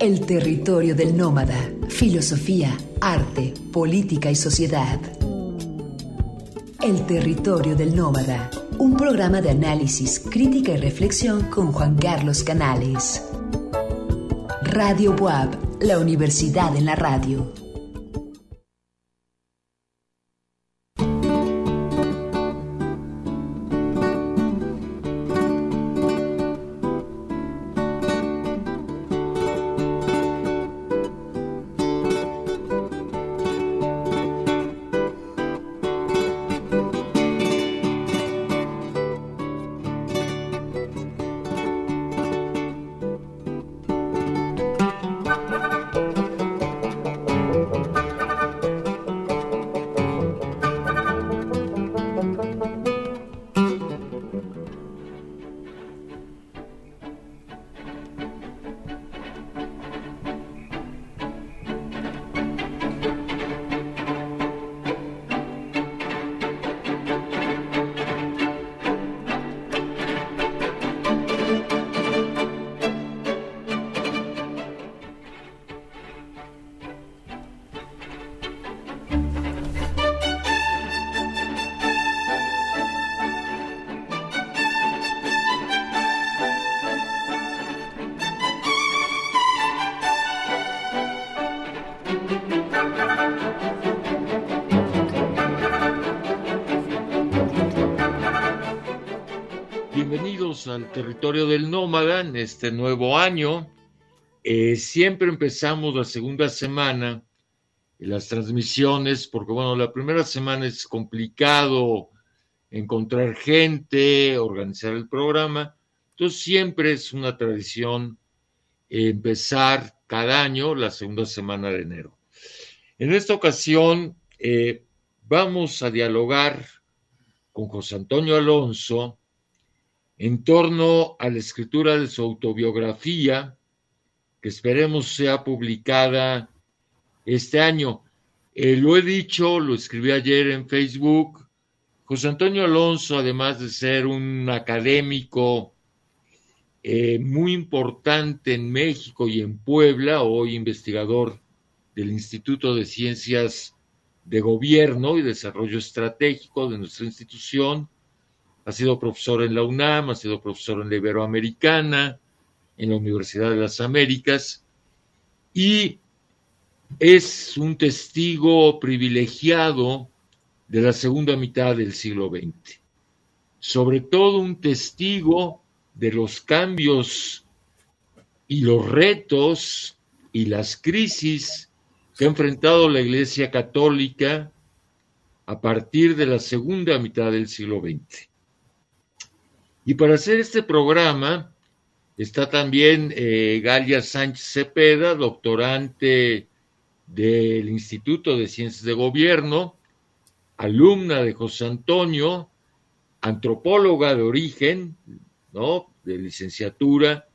El territorio del nómada, filosofía, arte, política y sociedad. El territorio del nómada, un programa de análisis, crítica y reflexión con Juan Carlos Canales. Radio Buab, la universidad en la radio. Al territorio del nómada en este nuevo año. Eh, siempre empezamos la segunda semana las transmisiones, porque bueno, la primera semana es complicado encontrar gente, organizar el programa. Entonces siempre es una tradición empezar cada año la segunda semana de enero. En esta ocasión eh, vamos a dialogar con José Antonio Alonso, en torno a la escritura de su autobiografía, que esperemos sea publicada este año. Eh, lo he dicho, lo escribí ayer en Facebook. José Antonio Alonso, además de ser un académico eh, muy importante en México y en Puebla, hoy investigador del Instituto de Ciencias de Gobierno y Desarrollo Estratégico de nuestra institución, ha sido profesor en la UNAM, ha sido profesor en la Iberoamericana, en la Universidad de las Américas, y es un testigo privilegiado de la segunda mitad del siglo XX. Sobre todo un testigo de los cambios y los retos y las crisis que ha enfrentado la Iglesia Católica a partir de la segunda mitad del siglo XX. Y para hacer este programa está también eh, Galia Sánchez Cepeda, doctorante del Instituto de Ciencias de Gobierno, alumna de José Antonio, antropóloga de origen, ¿no? De licenciatura,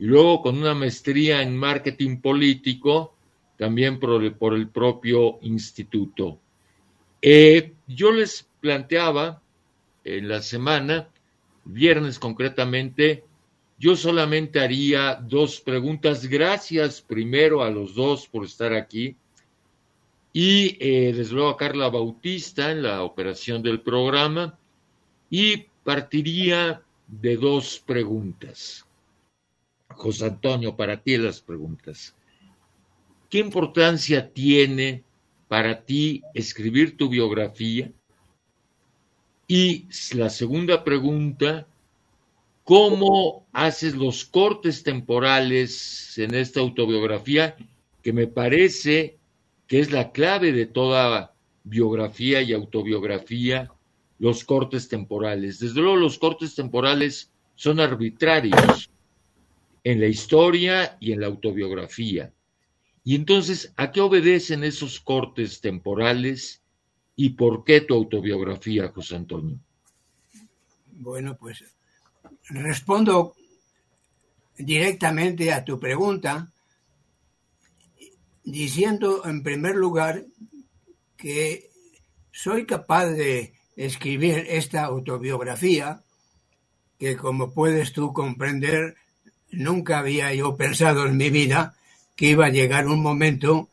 y luego con una maestría en marketing político, también por el, propio instituto. Eh, yo les planteaba en la semana viernes concretamente, yo solamente haría dos preguntas. Gracias primero a los dos por estar aquí. Y eh, desde luego a Carla Bautista en la operación del programa. Y partiría de dos preguntas. José Antonio, para ti las preguntas. ¿Qué importancia tiene para ti escribir tu biografía? Y la segunda pregunta, ¿cómo haces los cortes temporales en esta autobiografía? Que me parece que es la clave de toda biografía y autobiografía, los cortes temporales. Desde luego los cortes temporales son arbitrarios en la historia y en la autobiografía. Y entonces, ¿a qué obedecen esos cortes temporales ¿Y por qué tu autobiografía, José Antonio? Bueno, pues respondo directamente a tu pregunta diciendo en primer lugar que soy capaz de escribir esta autobiografía que como puedes tú comprender nunca había yo pensado en mi vida que iba a llegar un momento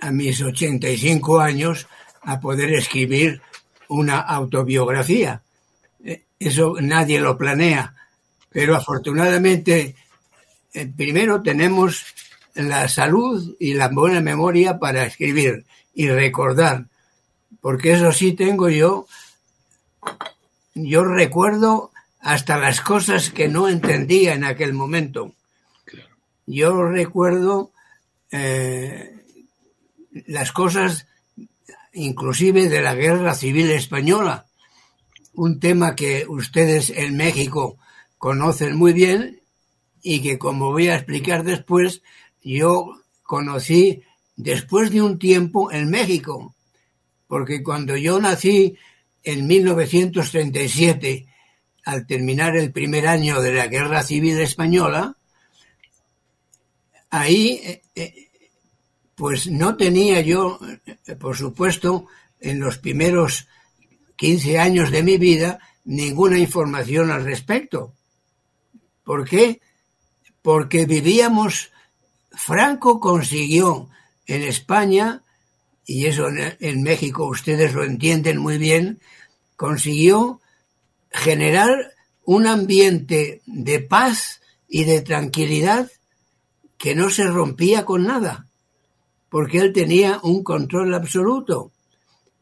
a mis 85 años a poder escribir una autobiografía. Eh, eso nadie lo planea, pero afortunadamente eh, primero tenemos la salud y la buena memoria para escribir y recordar, porque eso sí tengo yo, yo recuerdo hasta las cosas que no entendía en aquel momento. Yo recuerdo eh, las cosas inclusive de la guerra civil española, un tema que ustedes en México conocen muy bien y que como voy a explicar después, yo conocí después de un tiempo en México, porque cuando yo nací en 1937, al terminar el primer año de la Guerra Civil Española, ahí eh, eh, pues no tenía yo, por supuesto, en los primeros 15 años de mi vida, ninguna información al respecto. ¿Por qué? Porque vivíamos, Franco consiguió en España, y eso en, México ustedes lo entienden muy bien, consiguió generar un ambiente de paz y de tranquilidad que no se rompía con nada porque él tenía un control absoluto.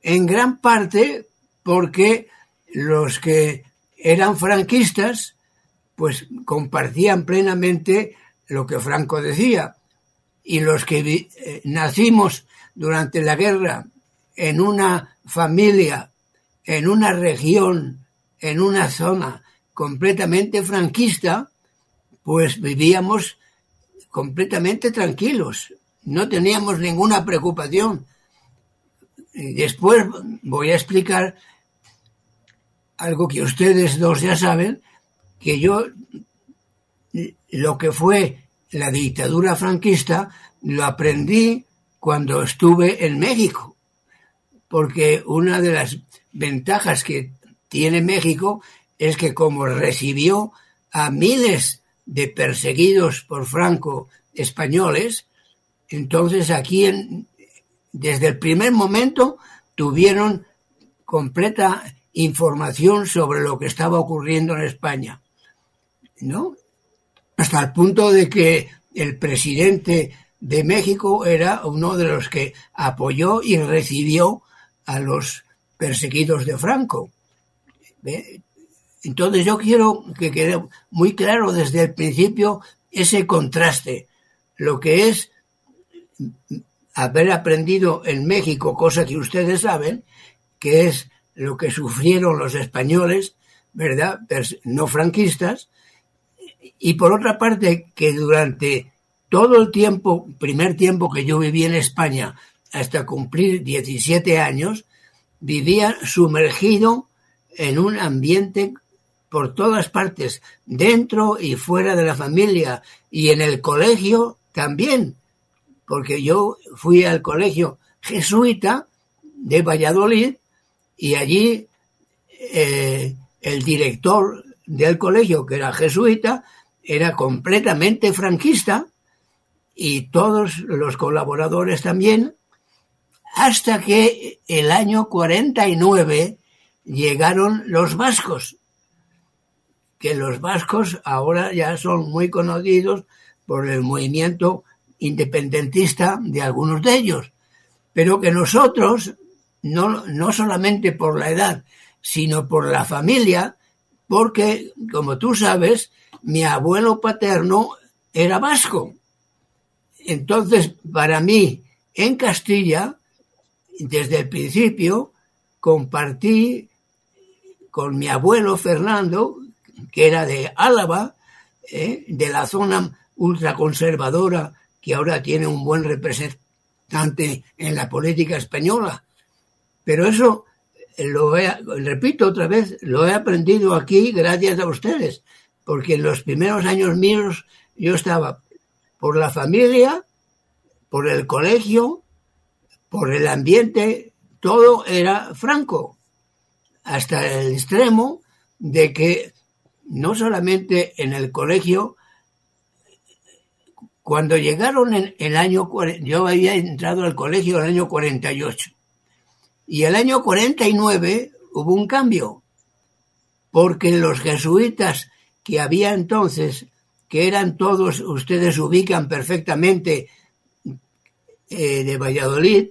En gran parte porque los que eran franquistas, pues compartían plenamente lo que Franco decía. Y los que eh, nacimos durante la guerra en una familia, en una región, en una zona completamente franquista, pues vivíamos completamente tranquilos no teníamos ninguna preocupación. Después voy a explicar algo que ustedes dos ya saben, que yo lo que fue la dictadura franquista lo aprendí cuando estuve en México, porque una de las ventajas que tiene México es que como recibió a miles de perseguidos por Franco españoles, entonces aquí, desde el primer momento, tuvieron completa información sobre lo que estaba ocurriendo en España, ¿no? Hasta el punto de que el presidente de México era uno de los que apoyó y recibió a los perseguidos de Franco. Entonces yo quiero que quede muy claro desde el principio ese contraste, lo que es haber aprendido en México, cosa que ustedes saben, que es lo que sufrieron los españoles, ¿verdad? No franquistas. Y por otra parte, que durante todo el tiempo, primer tiempo que yo viví en España, hasta cumplir 17 años, vivía sumergido en un ambiente por todas partes, dentro y fuera de la familia, y en el colegio también porque yo fui al colegio jesuita de Valladolid y allí eh, el director del colegio, que era jesuita, era completamente franquista y todos los colaboradores también, hasta que el año 49 llegaron los vascos, que los vascos ahora ya son muy conocidos por el movimiento independentista de algunos de ellos, pero que nosotros, no, no solamente por la edad, sino por la familia, porque, como tú sabes, mi abuelo paterno era vasco. Entonces, para mí, en Castilla, desde el principio, compartí con mi abuelo Fernando, que era de Álava, eh, de la zona ultraconservadora que ahora tiene un buen representante en la política española. Pero eso, lo he, repito otra vez, lo he aprendido aquí gracias a ustedes, porque en los primeros años míos yo estaba por la familia, por el colegio, por el ambiente, todo era franco, hasta el extremo de que no solamente en el colegio Cuando llegaron en el año, yo había entrado al colegio en el año 48 y el año 49 hubo un cambio, porque los jesuitas que había entonces, que eran todos, ustedes ubican perfectamente, eh, de Valladolid,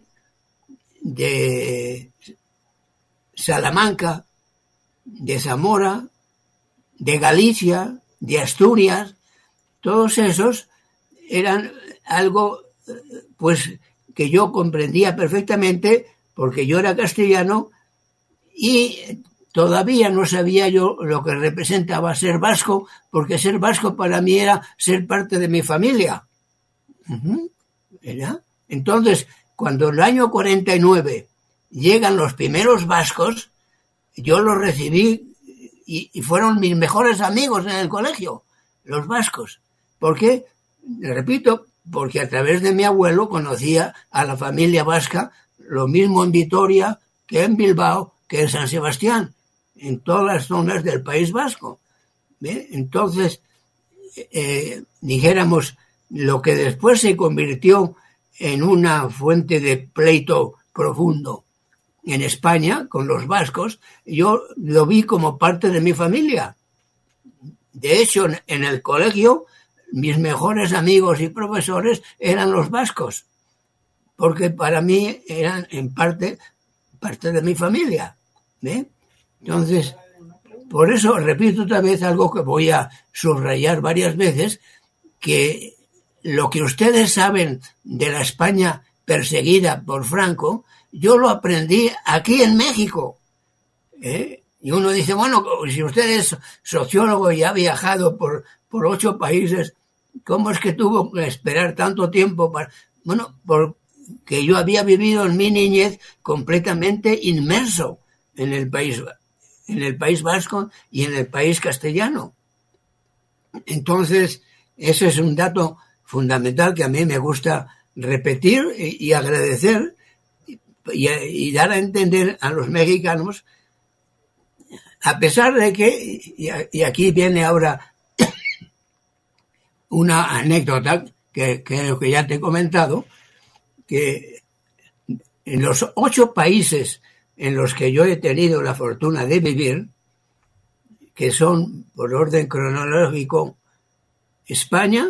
de Salamanca, de Zamora, de Galicia, de Asturias, todos esos eran algo pues que yo comprendía perfectamente porque yo era castellano y todavía no sabía yo lo que representaba ser vasco, porque ser vasco para mí era ser parte de mi familia. Entonces, cuando en el año 49 llegan los primeros vascos, yo los recibí y, fueron mis mejores amigos en el colegio, los vascos. ¿Por qué? Repito, porque a través de mi abuelo conocía a la familia vasca, lo mismo en Vitoria que en Bilbao, que en San Sebastián, en todas las zonas del País Vasco. Entonces, eh, dijéramos, lo que después se convirtió en una fuente de pleito profundo en España con los vascos, yo lo vi como parte de mi familia. De hecho, en el colegio, mis mejores amigos y profesores eran los vascos, porque para mí eran en parte parte de mi familia. Entonces, por eso repito otra vez algo que voy a subrayar varias veces, que lo que ustedes saben de la España perseguida por Franco, yo lo aprendí aquí en México. ¿eh? Y uno dice, bueno, si usted es sociólogo y ha viajado por, por ocho países, ¿cómo es que tuvo que esperar tanto tiempo para... Bueno, porque yo había vivido en mi niñez completamente inmerso en el país, en el país vasco y en el país castellano. Entonces, ese es un dato fundamental que a mí me gusta repetir y, agradecer y, dar a entender a los mexicanos, a pesar de que, y, aquí viene ahora una anécdota que que ya te he comentado, que en los ocho países en los que yo he tenido la fortuna de vivir, que son por orden cronológico España,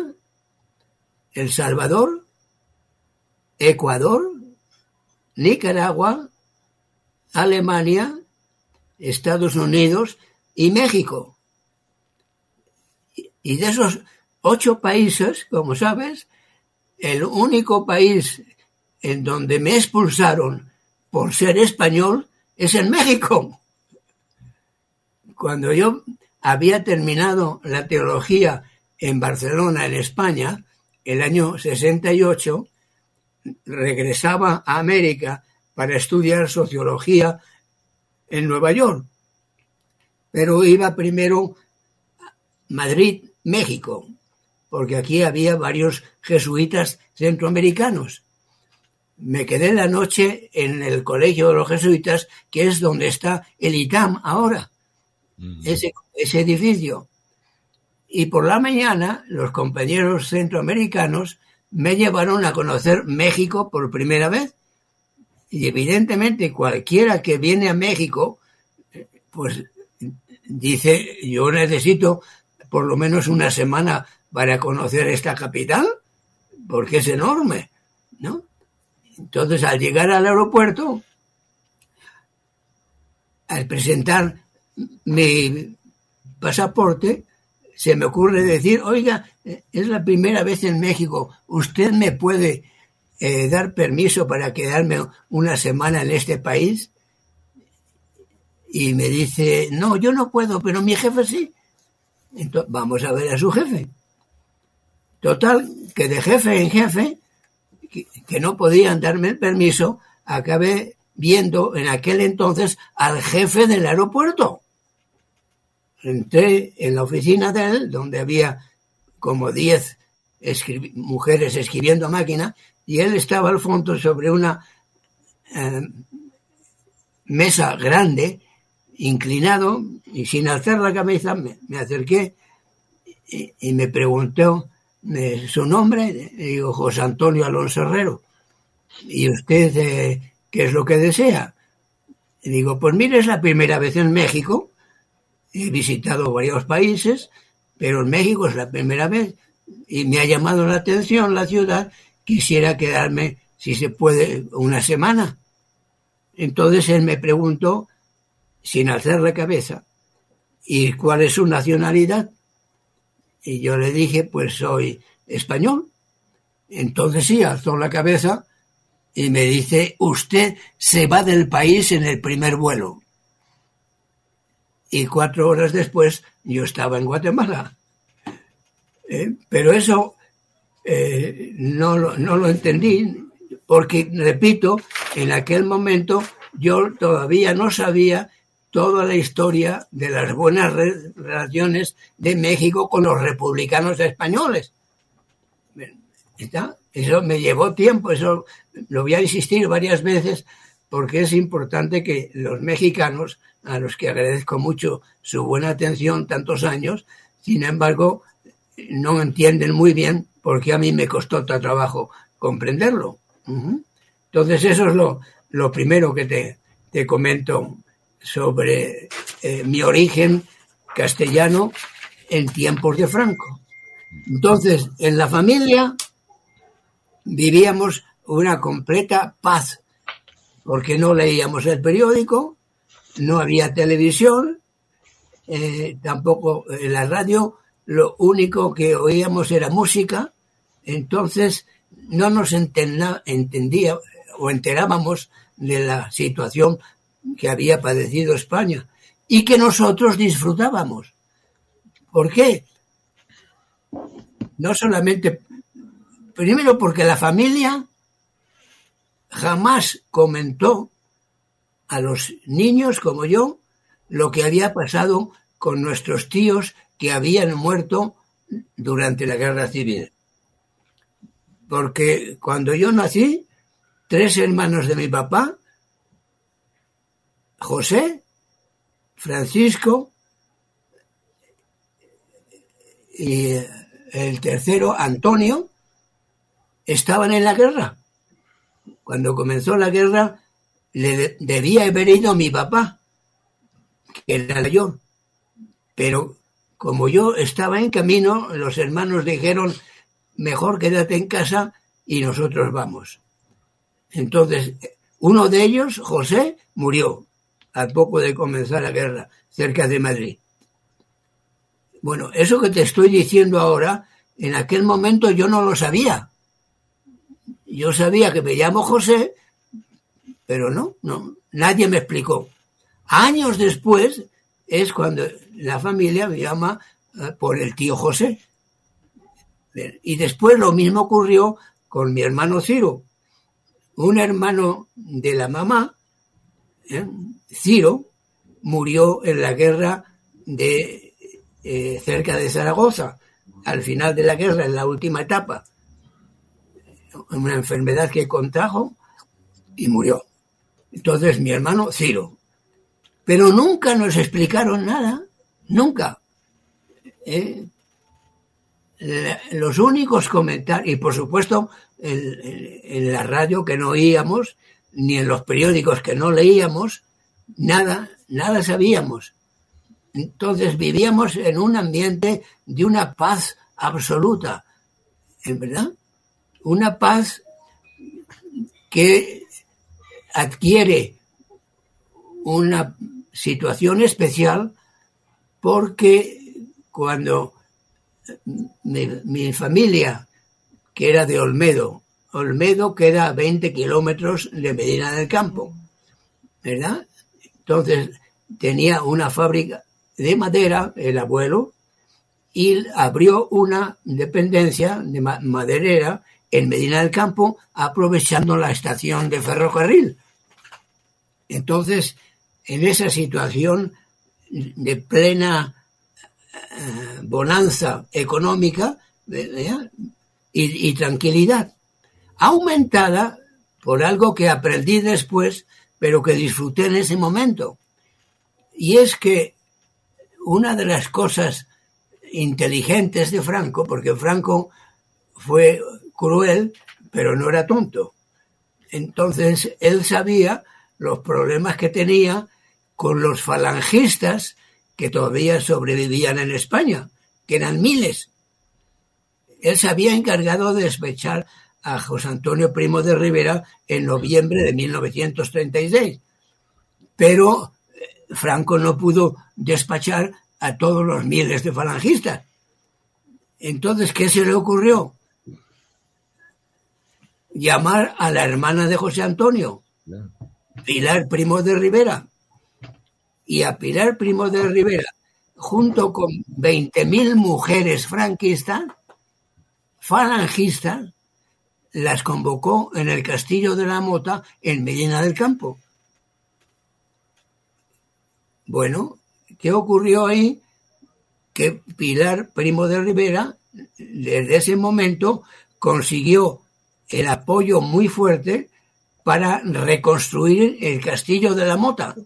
El Salvador, Ecuador, Nicaragua, Alemania, Estados Unidos y México. Y de esos ocho países, como sabes, el único país en donde me expulsaron por ser español es en México. Cuando yo había terminado la teología en Barcelona, en España, el año 68, regresaba a América para estudiar sociología en Nueva York. Pero iba primero a Madrid, México, porque aquí había varios jesuitas centroamericanos me quedé la noche en el colegio de los jesuitas, que es donde está el ITAM ahora, ese, edificio. Y por la mañana los compañeros centroamericanos me llevaron a conocer México por primera vez. Y evidentemente cualquiera que viene a México, pues dice, yo necesito por lo menos una semana para conocer esta capital, porque es enorme, ¿no? Entonces, al llegar al aeropuerto, al presentar mi pasaporte, se me ocurre decir, oiga, es la primera vez en México, ¿usted me puede eh, dar permiso para quedarme una semana en este país? Y me dice, no, yo no puedo, pero mi jefe sí. Entonces, vamos a ver a su jefe. Total, que de jefe en jefe que, no podían darme el permiso, acabé viendo en aquel entonces al jefe del aeropuerto. Entré en la oficina de él, donde había como diez mujeres escribiendo máquina, y él estaba al fondo sobre una eh, mesa grande, inclinado, y sin alzar la cabeza me, acerqué y, me preguntó, su nombre, digo José Antonio Alonso Herrero. ¿Y usted eh, qué es lo que desea? Digo, pues mire, es la primera vez en México, he visitado varios países, pero en México es la primera vez y me ha llamado la atención la ciudad, quisiera quedarme, si se puede, una semana. Entonces él me preguntó, sin alzar la cabeza, ¿y cuál es su nacionalidad? Y yo le dije, pues soy español. Entonces sí, alzó la cabeza y me dice, usted se va del país en el primer vuelo. Y cuatro horas después yo estaba en Guatemala. Eh, pero eso eh, no, no lo entendí, porque, repito, en aquel momento yo todavía no sabía toda la historia de las buenas relaciones de México con los republicanos españoles. Eso me llevó tiempo, eso lo voy a insistir varias veces porque es importante que los mexicanos, a los que agradezco mucho su buena atención tantos años, sin embargo, no entienden muy bien porque a mí me costó tanto trabajo comprenderlo. Entonces eso es lo, primero que te comento sobre eh, mi origen castellano en tiempos de Franco. Entonces, en la familia vivíamos una completa paz, porque no leíamos el periódico, no había televisión, eh, tampoco en la radio, lo único que oíamos era música, entonces no nos entendía o enterábamos de la situación que había padecido España y que nosotros disfrutábamos. ¿Por qué? No solamente, primero porque la familia jamás comentó a los niños como yo lo que había pasado con nuestros tíos que habían muerto durante la guerra civil. Porque cuando yo nací, tres hermanos de mi papá José, Francisco y el tercero, Antonio, estaban en la guerra. Cuando comenzó la guerra, le debía haber ido mi papá, que era mayor. Pero como yo estaba en camino, los hermanos dijeron, mejor quédate en casa y nosotros vamos. Entonces, uno de ellos, José, murió a poco de comenzar la guerra, cerca de Madrid. Bueno, eso que te estoy diciendo ahora, en aquel momento yo no lo sabía. Yo sabía que me llamo José, pero no, no, nadie me explicó. Años después es cuando la familia me llama eh, por el tío José. Y después lo mismo ocurrió con mi hermano Ciro. Un hermano de la mamá ¿eh? Ciro murió en la guerra de eh, cerca de Zaragoza, al final de la guerra, en la última etapa, una enfermedad que contrajo y murió. Entonces mi hermano Ciro. Pero nunca nos explicaron nada, nunca. ¿eh? los únicos comentarios, y por supuesto en la radio que no oíamos, ni en los periódicos que no leíamos, nada, nada sabíamos. Entonces vivíamos en un ambiente de una paz absoluta, ¿en verdad? Una paz que adquiere una situación especial porque cuando mi, mi familia, que era de Olmedo, Olmedo queda a 20 kilómetros de Medina del Campo, ¿verdad? Entonces tenía una fábrica de madera, el abuelo, y abrió una dependencia de maderera en Medina del Campo, aprovechando la estación de ferrocarril. Entonces, en esa situación de plena eh, bonanza económica y tranquilidad, aumentada por algo que aprendí después, pero que disfruté en ese momento. Y es que una de las cosas inteligentes de Franco, porque Franco fue cruel, pero no era tonto. Entonces él sabía los problemas que tenía con los falangistas que todavía sobrevivían en España, que eran miles. Él se había encargado de despechar a José Antonio Primo de Rivera en noviembre de 1936, pero eh, Franco no pudo despachar a todos los miles de falangistas. Entonces, ¿qué se le ocurrió? Llamar a la hermana de José Antonio, Pilar Primo de Rivera. Y a Pilar Primo de Rivera, junto con 20.000 mujeres franquistas, falangistas, las convocó en el Castillo de la Mota en Medina del Campo. Bueno, ¿qué ocurrió ahí? Que Pilar Primo de Rivera, desde ese momento, consiguió el apoyo muy fuerte para reconstruir el castillo de la Mota.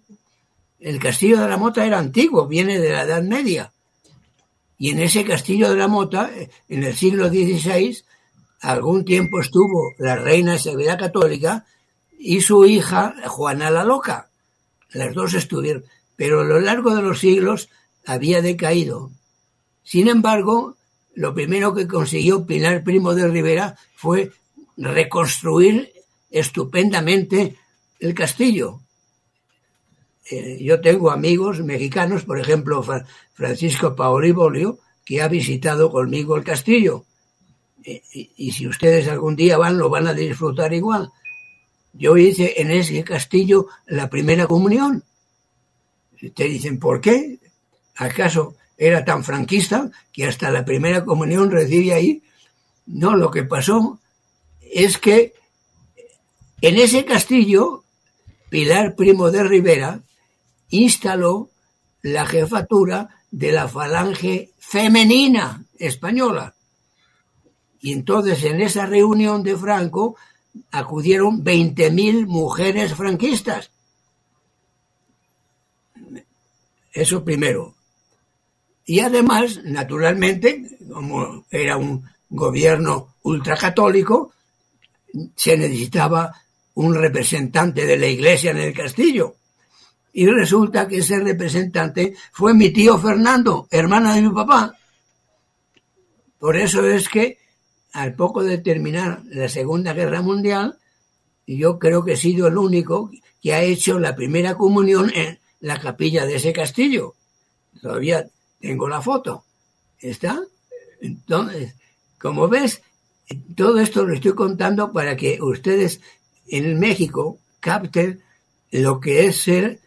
El castillo de la Mota era antiguo, viene de la Edad Media. Y en ese castillo de la Mota, en el siglo XVI, algún tiempo estuvo la reina Isabel Católica y su hija Juana la Loca. Las dos estuvieron, pero a lo largo de los siglos había decaído. Sin embargo, lo primero que consiguió Pilar Primo de Rivera fue reconstruir estupendamente el castillo. Eh, yo tengo amigos mexicanos, por ejemplo, Francisco Paoli Bolio, que ha visitado conmigo el castillo. Eh, y, si ustedes algún día van, lo van a disfrutar igual. Yo hice en ese castillo la primera comunión. te dicen, ¿por qué? ¿Acaso era tan franquista que hasta la primera comunión recibí ahí? No, lo que pasó es que en ese castillo, Pilar Primo de Rivera instaló la jefatura de la falange femenina española. Y entonces en esa reunión de Franco acudieron 20.000 mujeres franquistas. Eso primero. Y además, naturalmente, como era un gobierno ultracatólico, se necesitaba un representante de la iglesia en el castillo. Y resulta que ese representante fue mi tío Fernando, hermana de mi papá. Por eso es que al poco de terminar la Segunda Guerra Mundial, yo creo que he sido el único que ha hecho la primera comunión en la capilla de ese castillo. Todavía tengo la foto. ¿Está? Entonces, como ves, todo esto lo estoy contando para que ustedes en México capten lo que es ser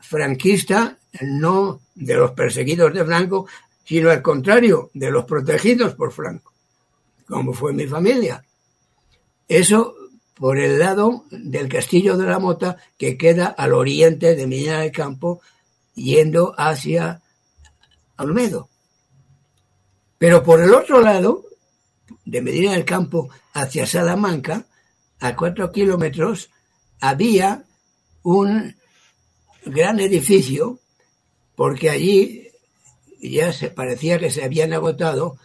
franquista, no de los perseguidos de Franco, sino al contrario, de los protegidos por Franco, como fue mi familia. Eso por el lado del Castillo de la Mota, que queda al oriente de Medina del Campo, yendo hacia Olmedo. Pero por el otro lado, de Medina del Campo hacia Salamanca, a cuatro kilómetros, había un gran edificio, porque allí ya se parecía que se habían agotado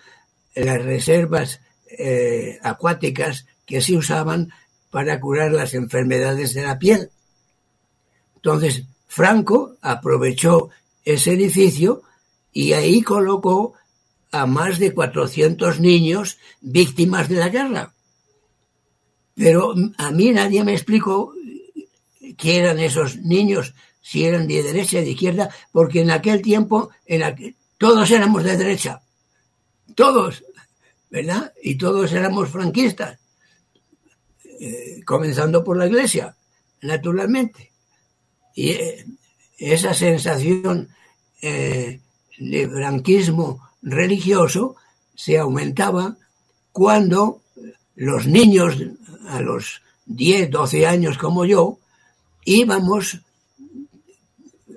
las reservas eh, acuáticas que se usaban para curar las enfermedades de la piel. Entonces, Franco aprovechó ese edificio y ahí colocó a más de 400 niños víctimas de la guerra. Pero a mí nadie me explicó qué eran esos niños, si eran de derecha, de izquierda, porque en aquel tiempo en todos éramos de derecha, todos, ¿verdad? Y todos éramos franquistas, eh, comenzando por la iglesia, naturalmente. Y eh, esa sensación eh, de franquismo religioso se aumentaba cuando los niños a los 10, 12 años como yo, íbamos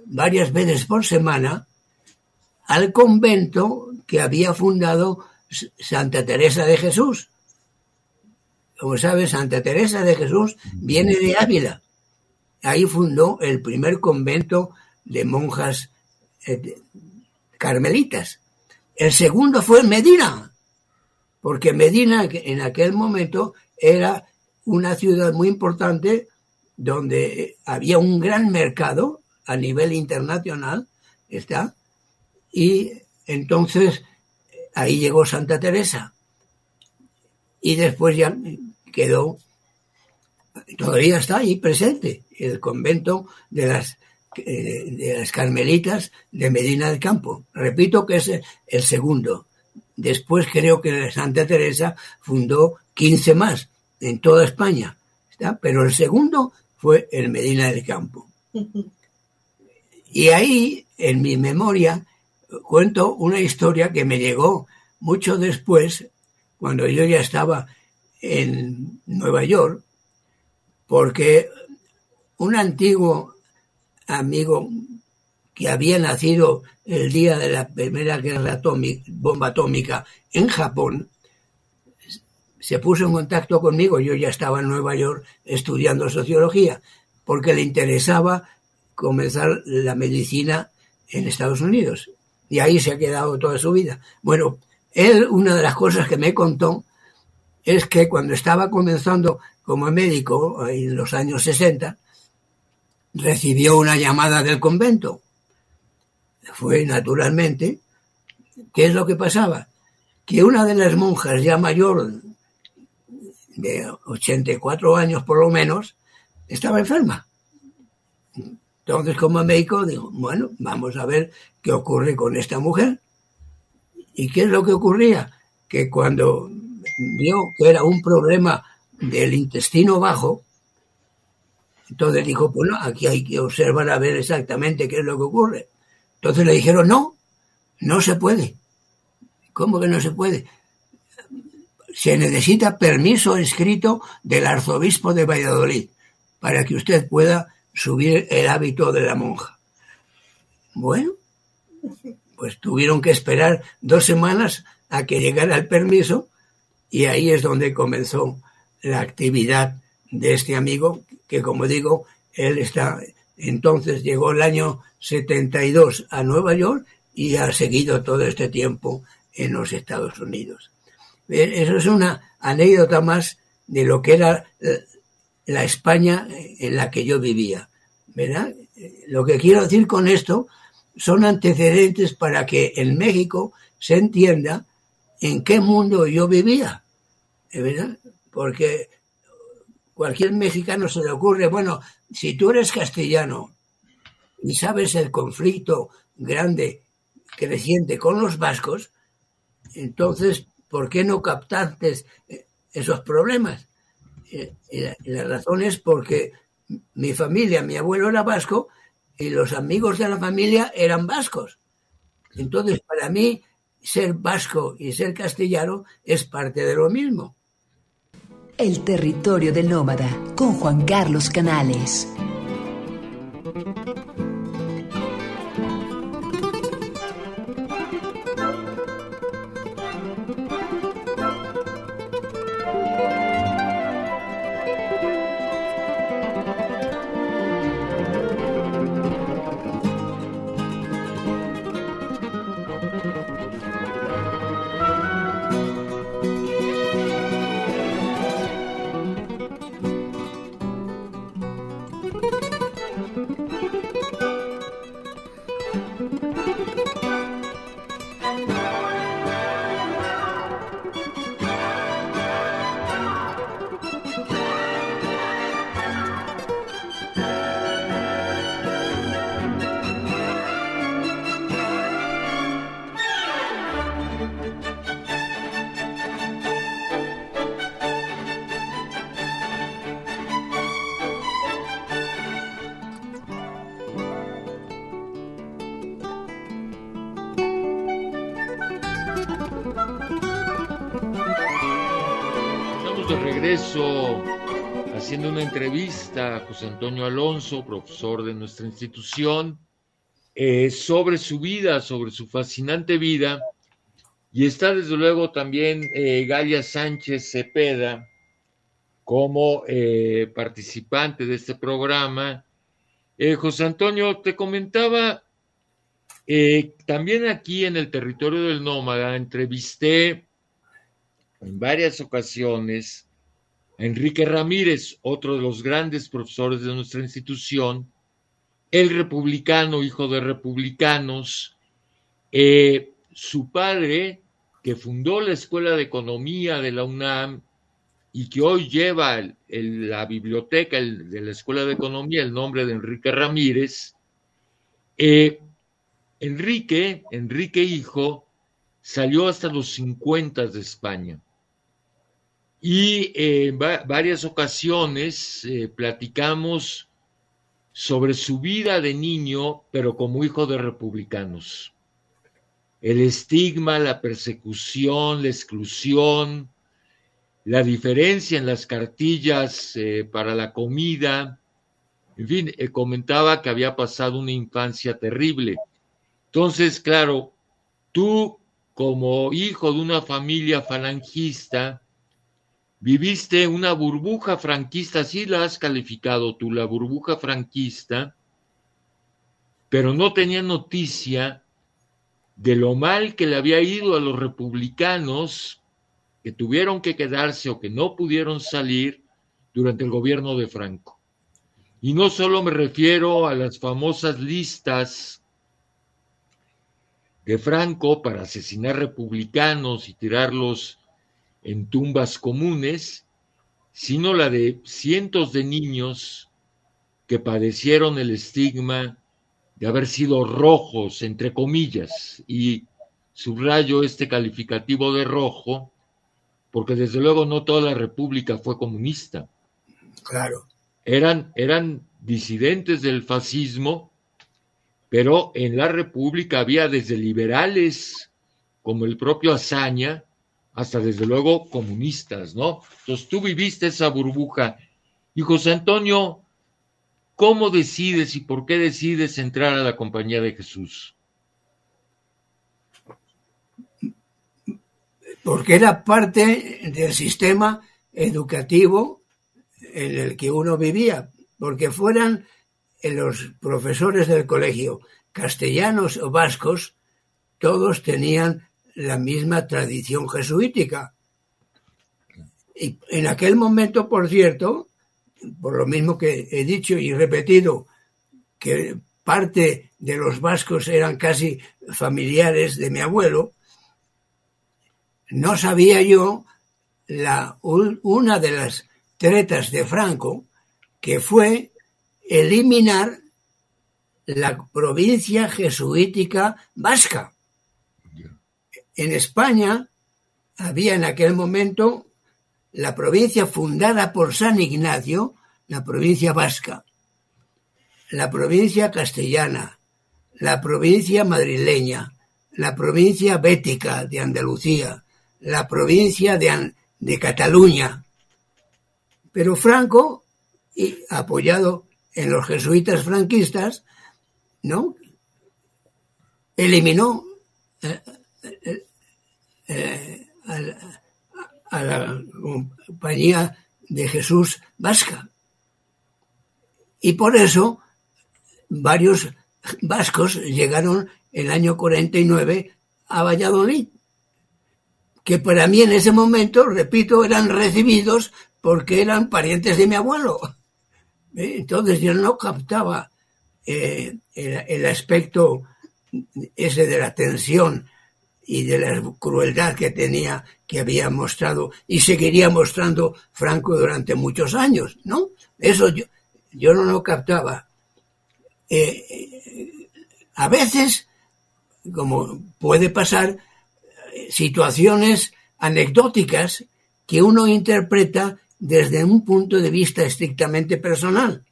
varias veces por semana al convento que había fundado Santa Teresa de Jesús. Como sabes, Santa Teresa de Jesús viene de Ávila. Ahí fundó el primer convento de monjas eh, carmelitas. El segundo fue Medina. porque Medina en aquel momento era una ciudad muy importante donde había un gran mercado a nivel internacional, ¿está? Y entonces ahí llegó Santa Teresa. Y después ya quedó, todavía está ahí presente, el convento de las, eh, de las Carmelitas de Medina del Campo. Repito que es el segundo. Después creo que Santa Teresa fundó 15 más en toda España, ¿está? pero el segundo fue el Medina del Campo. Y ahí, en mi memoria, cuento una historia que me llegó mucho después, cuando yo ya estaba en Nueva York, porque un antiguo amigo que había nacido el día de la primera guerra bomba atómica en Japón, se puso en contacto conmigo, yo ya estaba en Nueva York estudiando sociología, porque le interesaba comenzar la medicina en Estados Unidos. Y ahí se ha quedado toda su vida. Bueno, él, una de las cosas que me contó es que cuando estaba comenzando como médico en los años 60, recibió una llamada del convento. Fue naturalmente, ¿qué es lo que pasaba? Que una de las monjas ya mayor, de 84 años por lo menos, estaba enferma. Entonces, como médico, digo, bueno, vamos a ver qué ocurre con esta mujer. ¿Y qué es lo que ocurría? Que cuando vio que era un problema del intestino bajo, entonces dijo, bueno, aquí hay que observar a ver exactamente qué es lo que ocurre. Entonces le dijeron, no, no se puede. ¿Cómo que no se puede? Se necesita permiso escrito del arzobispo de Valladolid para que usted pueda subir el hábito de la monja. Bueno, pues tuvieron que esperar dos semanas a que llegara el permiso y ahí es donde comenzó la actividad de este amigo, que como digo, él está, entonces llegó el año 72 a Nueva York y ha seguido todo este tiempo en los Estados Unidos. Eso es una anécdota más de lo que era la España en la que yo vivía. ¿verdad? Lo que quiero decir con esto son antecedentes para que en México se entienda en qué mundo yo vivía, ¿verdad? Porque cualquier mexicano se le ocurre, bueno, si tú eres castellano y sabes el conflicto grande, creciente con los vascos, entonces, ¿por qué no captaste esos problemas? Eh, y la razón es porque mi familia, mi abuelo era vasco y los amigos de la familia eran vascos. Entonces, para mí, ser vasco y ser castellano es parte de lo mismo. El territorio del nómada con Juan Carlos Canales. Entrevista a José Antonio Alonso, profesor de nuestra institución, eh, sobre su vida, sobre su fascinante vida. Y está desde luego también eh, Sánchez Cepeda como eh, participante de este programa. José Antonio, te comentaba, también aquí en el territorio del nómada entrevisté en varias ocasiones Enrique Ramírez, otro de los grandes profesores de nuestra institución, el republicano, hijo de republicanos, eh, su padre, que fundó la Escuela de Economía de la UNAM y que hoy lleva la biblioteca de la Escuela de Economía el nombre de Enrique Ramírez, eh, Enrique, Enrique hijo, salió hasta los 50 de España. Y en varias ocasiones eh, platicamos sobre su vida de niño, pero como hijo de republicanos. El estigma, la persecución, la exclusión, la diferencia en las cartillas eh, para la comida, en fin, eh, comentaba que había pasado una infancia terrible. Entonces, claro, tú como hijo de una familia falangista, viviste una burbuja franquista, sí la has calificado tú, la burbuja franquista, pero no tenía noticia de lo mal que le había ido a los republicanos que tuvieron que quedarse o que no pudieron salir durante el gobierno de Franco. Y no solo me refiero a las famosas listas de Franco para asesinar republicanos y tirarlos en tumbas comunes, sino la de cientos de niños que padecieron el estigma de haber sido rojos, entre comillas, y subrayo este calificativo de rojo, porque desde luego no toda la República fue comunista. Claro. Eran, eran disidentes del fascismo, pero en la República había desde liberales, como el propio Azaña, hasta desde luego comunistas, ¿no? Entonces tú viviste esa burbuja. Y José Antonio, ¿cómo decides y por qué decides entrar a la compañía de Jesús? Porque era parte del sistema educativo en el que uno vivía, porque fueran los profesores del colegio castellanos o vascos, todos tenían la misma tradición jesuítica. Y en aquel momento, por cierto, por lo mismo que he dicho y repetido, que parte de los vascos eran casi familiares de mi abuelo, no sabía yo la, una de las tretas de Franco, que fue eliminar la provincia jesuítica vasca. En España había en aquel momento la provincia fundada por San Ignacio, la provincia vasca, la provincia castellana, la provincia madrileña, la provincia bética de Andalucía, la provincia de, de Cataluña. Pero Franco, apoyado en los jesuitas franquistas, ¿no? Eliminó eh, eh, a, la compañía de Jesús vasca. Y por eso varios vascos llegaron el año 49 a Valladolid, que para mí en ese momento, repito, eran recibidos porque eran parientes de mi abuelo. ¿Eh? Entonces yo no captaba eh, el, aspecto ese de la tensión y de la crueldad que tenía, que había mostrado y seguiría mostrando Franco durante muchos años, ¿no? Eso yo, yo no lo captaba. Eh, a veces, como puede pasar, situaciones anecdóticas que uno interpreta desde un punto de vista estrictamente personal.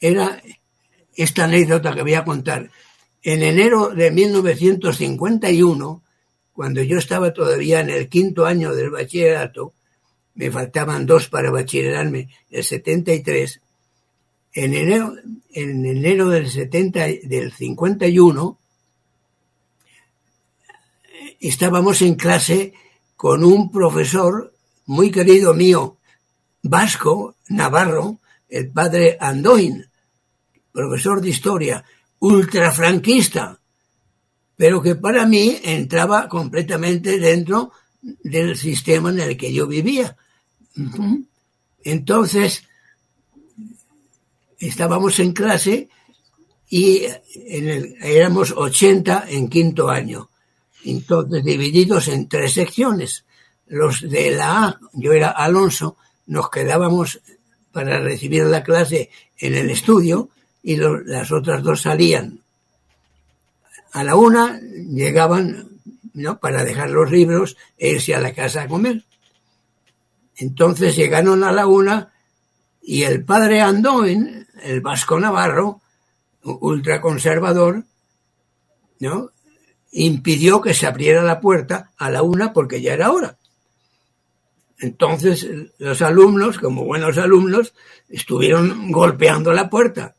Era esta anécdota que voy a contar. En enero de 1951, cuando yo estaba todavía en el quinto año del bachillerato, me faltaban dos para bachillerarme, el 73, en enero, en enero del, 70, del 51, estábamos en clase con un profesor muy querido mío, vasco, navarro, el padre Andoin, profesor de historia, ultrafranquista, pero que para mí entraba completamente dentro del sistema en el que yo vivía. Entonces, estábamos en clase y en el, éramos 80 en quinto año. Entonces, divididos en tres secciones. Los de la A, yo era Alonso, nos quedábamos para recibir la clase en el estudio y las otras dos salían. A la una llegaban ¿no? para dejar los libros e irse a la casa a comer. Entonces llegaron a la una y el padre Andoin, el vasco navarro, ultraconservador, ¿no? impidió que se abriera la puerta a la una porque ya era hora. Entonces los alumnos, como buenos alumnos, estuvieron golpeando la puerta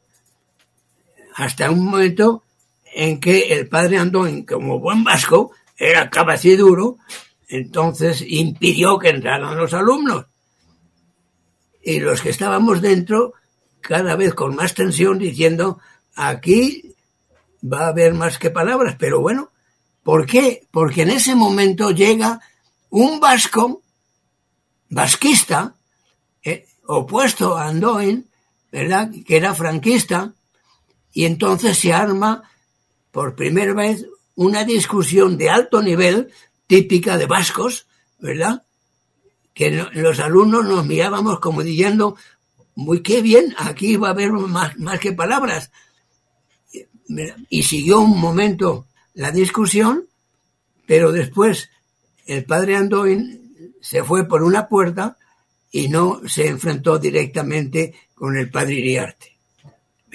hasta un momento en que el padre Andón, como buen vasco, era capaz y duro, entonces impidió que entraran los alumnos. Y los que estábamos dentro, cada vez con más tensión, diciendo, aquí va a haber más que palabras, pero bueno, ¿por qué? Porque en ese momento llega un vasco, vasquista, eh, opuesto a Andoin, ¿verdad? Que era franquista, y entonces se arma por primera vez una discusión de alto nivel, típica de vascos, ¿verdad? Que los alumnos nos mirábamos como diciendo, muy qué bien, aquí va a haber más, más que palabras. Y siguió un momento la discusión, pero después el padre Andoin se fue por una puerta y no se enfrentó directamente con el padre Iriarte.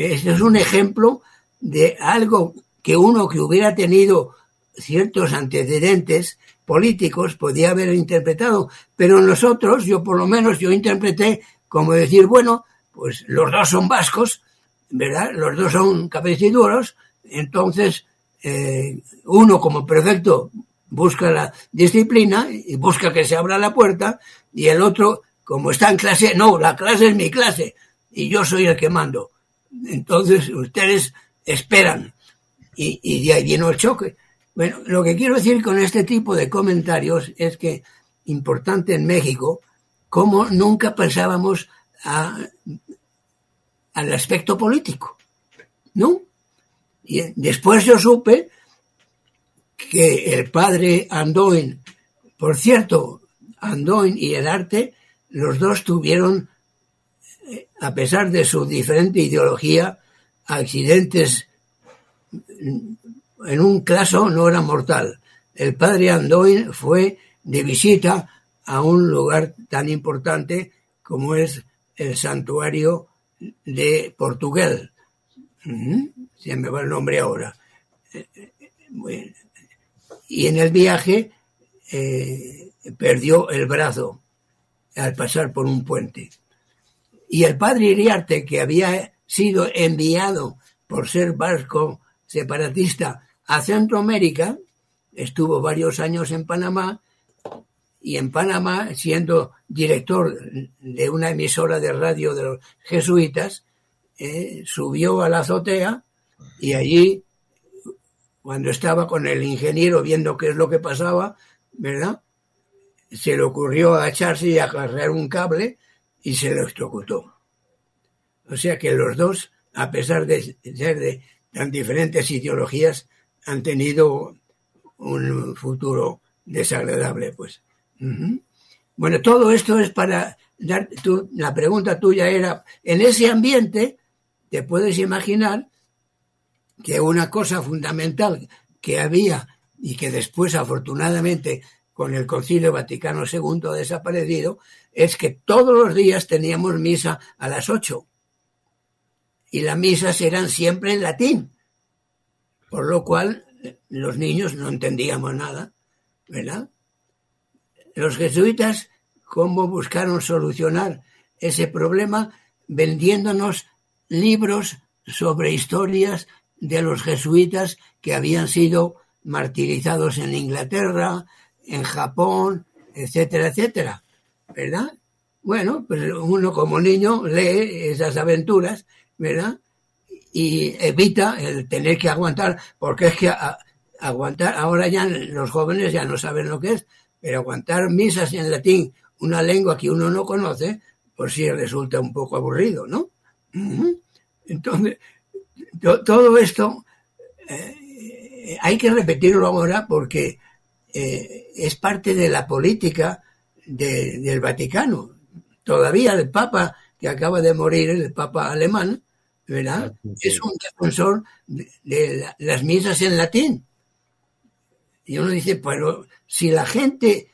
Este es un ejemplo de algo que uno que hubiera tenido ciertos antecedentes políticos podía haber interpretado, pero nosotros, yo por lo menos, yo interpreté como decir, bueno, pues los dos son vascos, ¿verdad? Los dos son cabeciduros, entonces eh, uno como prefecto busca la disciplina y busca que se abra la puerta y el otro, como está en clase, no, la clase es mi clase y yo soy el que mando. Entonces ustedes esperan y, de ahí viene el choque. Bueno, lo que quiero decir con este tipo de comentarios es que importante en México, como nunca pensábamos a, al aspecto político, ¿no? Y después yo supe que el padre Andoin, por cierto, Andoin y el arte, los dos tuvieron, a pesar de su diferente ideología, accidentes en un caso no era mortal. El padre Andoin fue de visita a un lugar tan importante como es el santuario de Portugal. Se me va el nombre ahora. Y en el viaje eh, perdió el brazo al pasar por un puente. Y el padre Iriarte, que había sido enviado por ser vasco separatista a Centroamérica, estuvo varios años en Panamá y en Panamá, siendo director de una emisora de radio de los jesuitas, eh, subió a la azotea y allí, cuando estaba con el ingeniero viendo qué es lo que pasaba, ¿verdad? Se le ocurrió agacharse y agarrar un cable y se lo electrocutó. O sea que los dos, a pesar de ser de tan diferentes ideologías, han tenido un futuro desagradable, pues. Bueno, todo esto es para dar, la pregunta tuya era, en ese ambiente, te puedes imaginar que una cosa fundamental que había y que después afortunadamente con el Concilio Vaticano II desaparecido, es que todos los días teníamos misa a las ocho. Y las misas eran siempre en latín. Por lo cual los niños no entendíamos nada, ¿verdad? Los jesuitas, ¿cómo buscaron solucionar ese problema? Vendiéndonos libros sobre historias de los jesuitas que habían sido martirizados en Inglaterra, en Japón, etcétera, etcétera, ¿verdad? Bueno, pues uno como niño lee esas aventuras, ¿verdad? y evita el tener que aguantar, porque es que aguantar, ahora ya los jóvenes ya no saben lo que es, pero aguantar misas en latín, una lengua que uno no conoce, por sí resulta un poco aburrido, ¿no? Entonces, todo esto eh, hay que repetirlo ahora porque eh, es parte de la política del Vaticano. Todavía el Papa que acaba de morir, el Papa alemán, ¿verdad? Es un defensor de, las misas en latín. Y uno dice, pero si la gente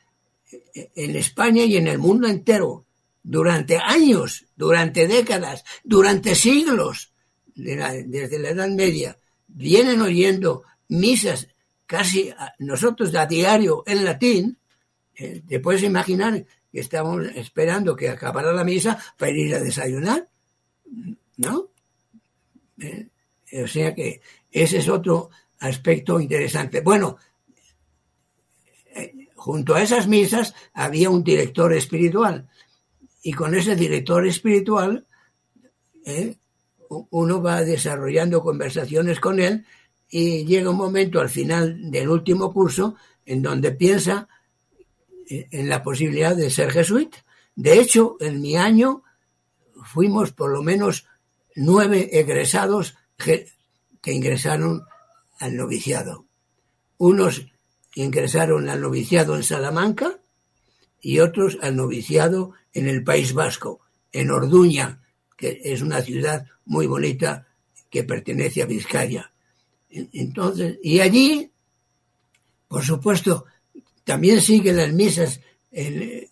en España y en el mundo entero, durante años, durante décadas, durante siglos, desde la Edad Media, vienen oyendo misas casi nosotros a diario en latín, eh, te puedes imaginar que estamos esperando que acabara la misa para ir a desayunar, ¿no? Eh, o sea que ese es otro aspecto interesante. Bueno, eh, junto a esas misas había un director espiritual y con ese director espiritual uno va desarrollando conversaciones con él y llega un momento al final del último curso en donde piensa en la posibilidad de ser jesuita. De hecho, en mi año fuimos por lo menos nueve egresados que ingresaron al noviciado. Unos ingresaron al noviciado en Salamanca y otros al noviciado en el País Vasco, en Orduña, que es una ciudad muy bonita que pertenece a Vizcaya. Entonces, y allí, por supuesto, también siguen las misas en,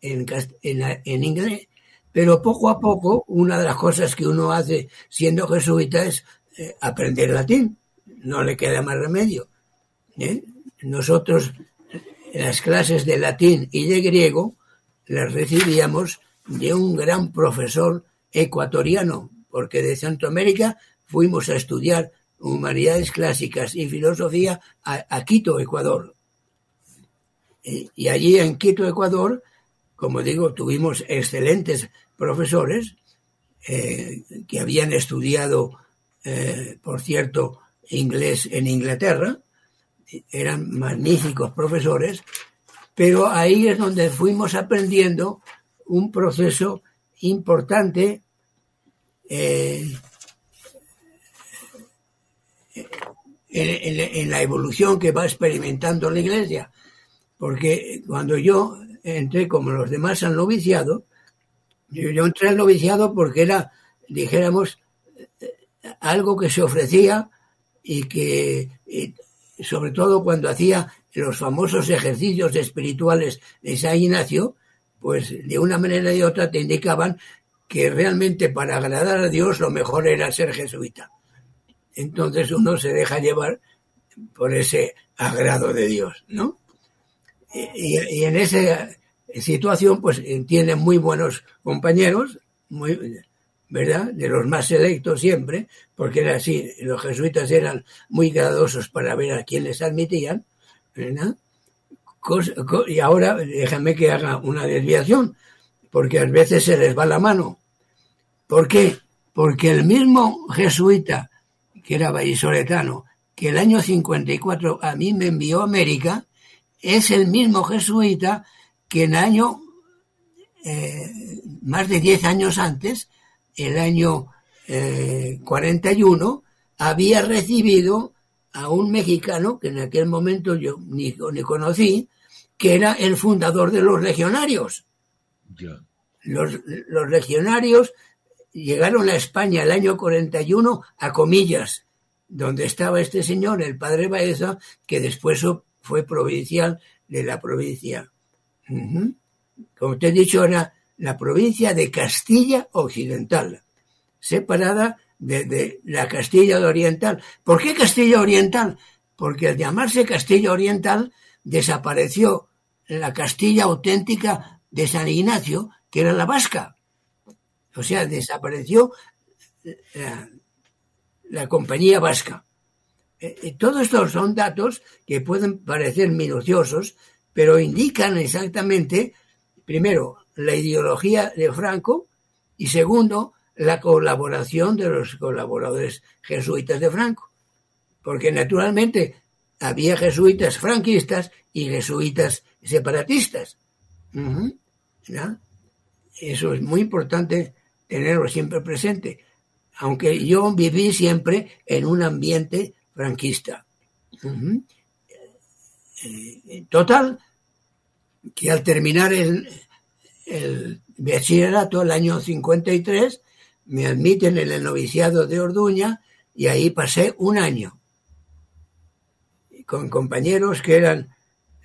en, inglés, pero poco a poco una de las cosas que uno hace siendo jesuita es eh, aprender latín. No le queda más remedio. ¿eh? Nosotros las clases de latín y de griego las recibíamos de un gran profesor ecuatoriano, porque de Centroamérica fuimos a estudiar humanidades clásicas y filosofía a Quito, Ecuador. Y, allí en Quito, Ecuador, como digo, tuvimos excelentes profesores eh, que habían estudiado, eh, por cierto, inglés en Inglaterra, eran magníficos profesores, pero ahí es donde fuimos aprendiendo un proceso importante eh, en, la evolución que va experimentando la Iglesia porque cuando yo entré como los demás al noviciado, yo, entré al noviciado porque era, dijéramos, algo que se ofrecía y que, sobre todo cuando hacía los famosos ejercicios espirituales de San Ignacio, pues de una manera y otra te indicaban que realmente para agradar a Dios lo mejor era ser jesuita. Entonces uno se deja llevar por ese agrado de Dios, ¿no? y, en esa situación, pues tiene muy buenos compañeros, muy, ¿verdad? De los más selectos siempre, porque era así, los jesuitas eran muy gradosos para ver a quién les admitían, ¿verdad? y ahora déjame que haga una desviación, porque a veces se les va la mano. ¿Por qué? Porque el mismo jesuita, que era vallisoletano, que el año 54 a mí me envió a América, es el mismo jesuita que en año, eh, más de 10 años antes, el año 41, eh, había recibido a un mexicano que en aquel momento yo ni, ni conocí, que era el fundador de los legionarios. Los, los legionarios llegaron a España el año 41 a comillas, donde estaba este señor, el padre Baeza, que después fue provincial de la provincia. Como te he dicho, era la provincia de Castilla Occidental, separada de, la Castilla Oriental. ¿Por qué Castilla Oriental? Porque al llamarse Castilla Oriental desapareció la Castilla auténtica de San Ignacio, que era la vasca. O sea, desapareció la compañía vasca. Eh, todos estos son datos que pueden parecer minuciosos, pero indican exactamente, primero, la ideología de Franco y segundo, la colaboración de los colaboradores jesuitas de Franco. Porque naturalmente había jesuitas franquistas y jesuitas separatistas. Eso es muy importante tenerlo siempre presente, aunque yo viví siempre en un ambiente franquista. Eh, total, que al terminar el, bachillerato, el año 53, me admiten en el noviciado de Orduña y ahí pasé un año con compañeros que eran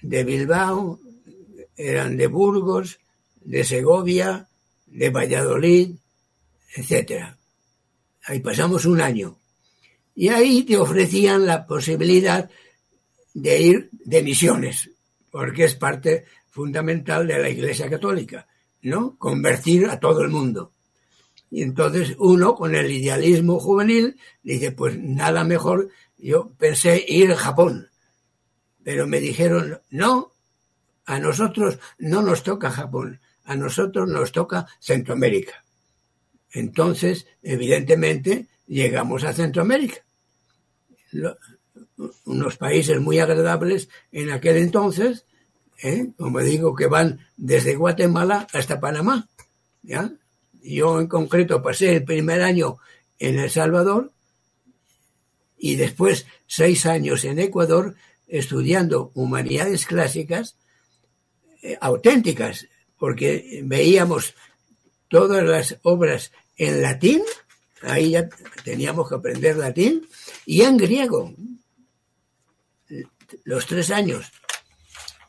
de Bilbao, eran de Burgos, de Segovia, de Valladolid, etcétera. Ahí pasamos un año. Y ahí te ofrecían la posibilidad de ir de misiones, porque es parte fundamental de la Iglesia Católica, ¿no? Convertir a todo el mundo. Y entonces uno, con el idealismo juvenil, dice, pues nada mejor, yo pensé ir a Japón, pero me dijeron, no, a nosotros no nos toca Japón, a nosotros nos toca Centroamérica. Entonces, evidentemente, llegamos a Centroamérica unos países muy agradables en aquel entonces, ¿eh? como digo, que van desde Guatemala hasta Panamá. ¿ya? Yo en concreto pasé el primer año en El Salvador y después seis años en Ecuador estudiando humanidades clásicas eh, auténticas, porque veíamos todas las obras en latín, ahí ya teníamos que aprender latín, y en griego, los tres años.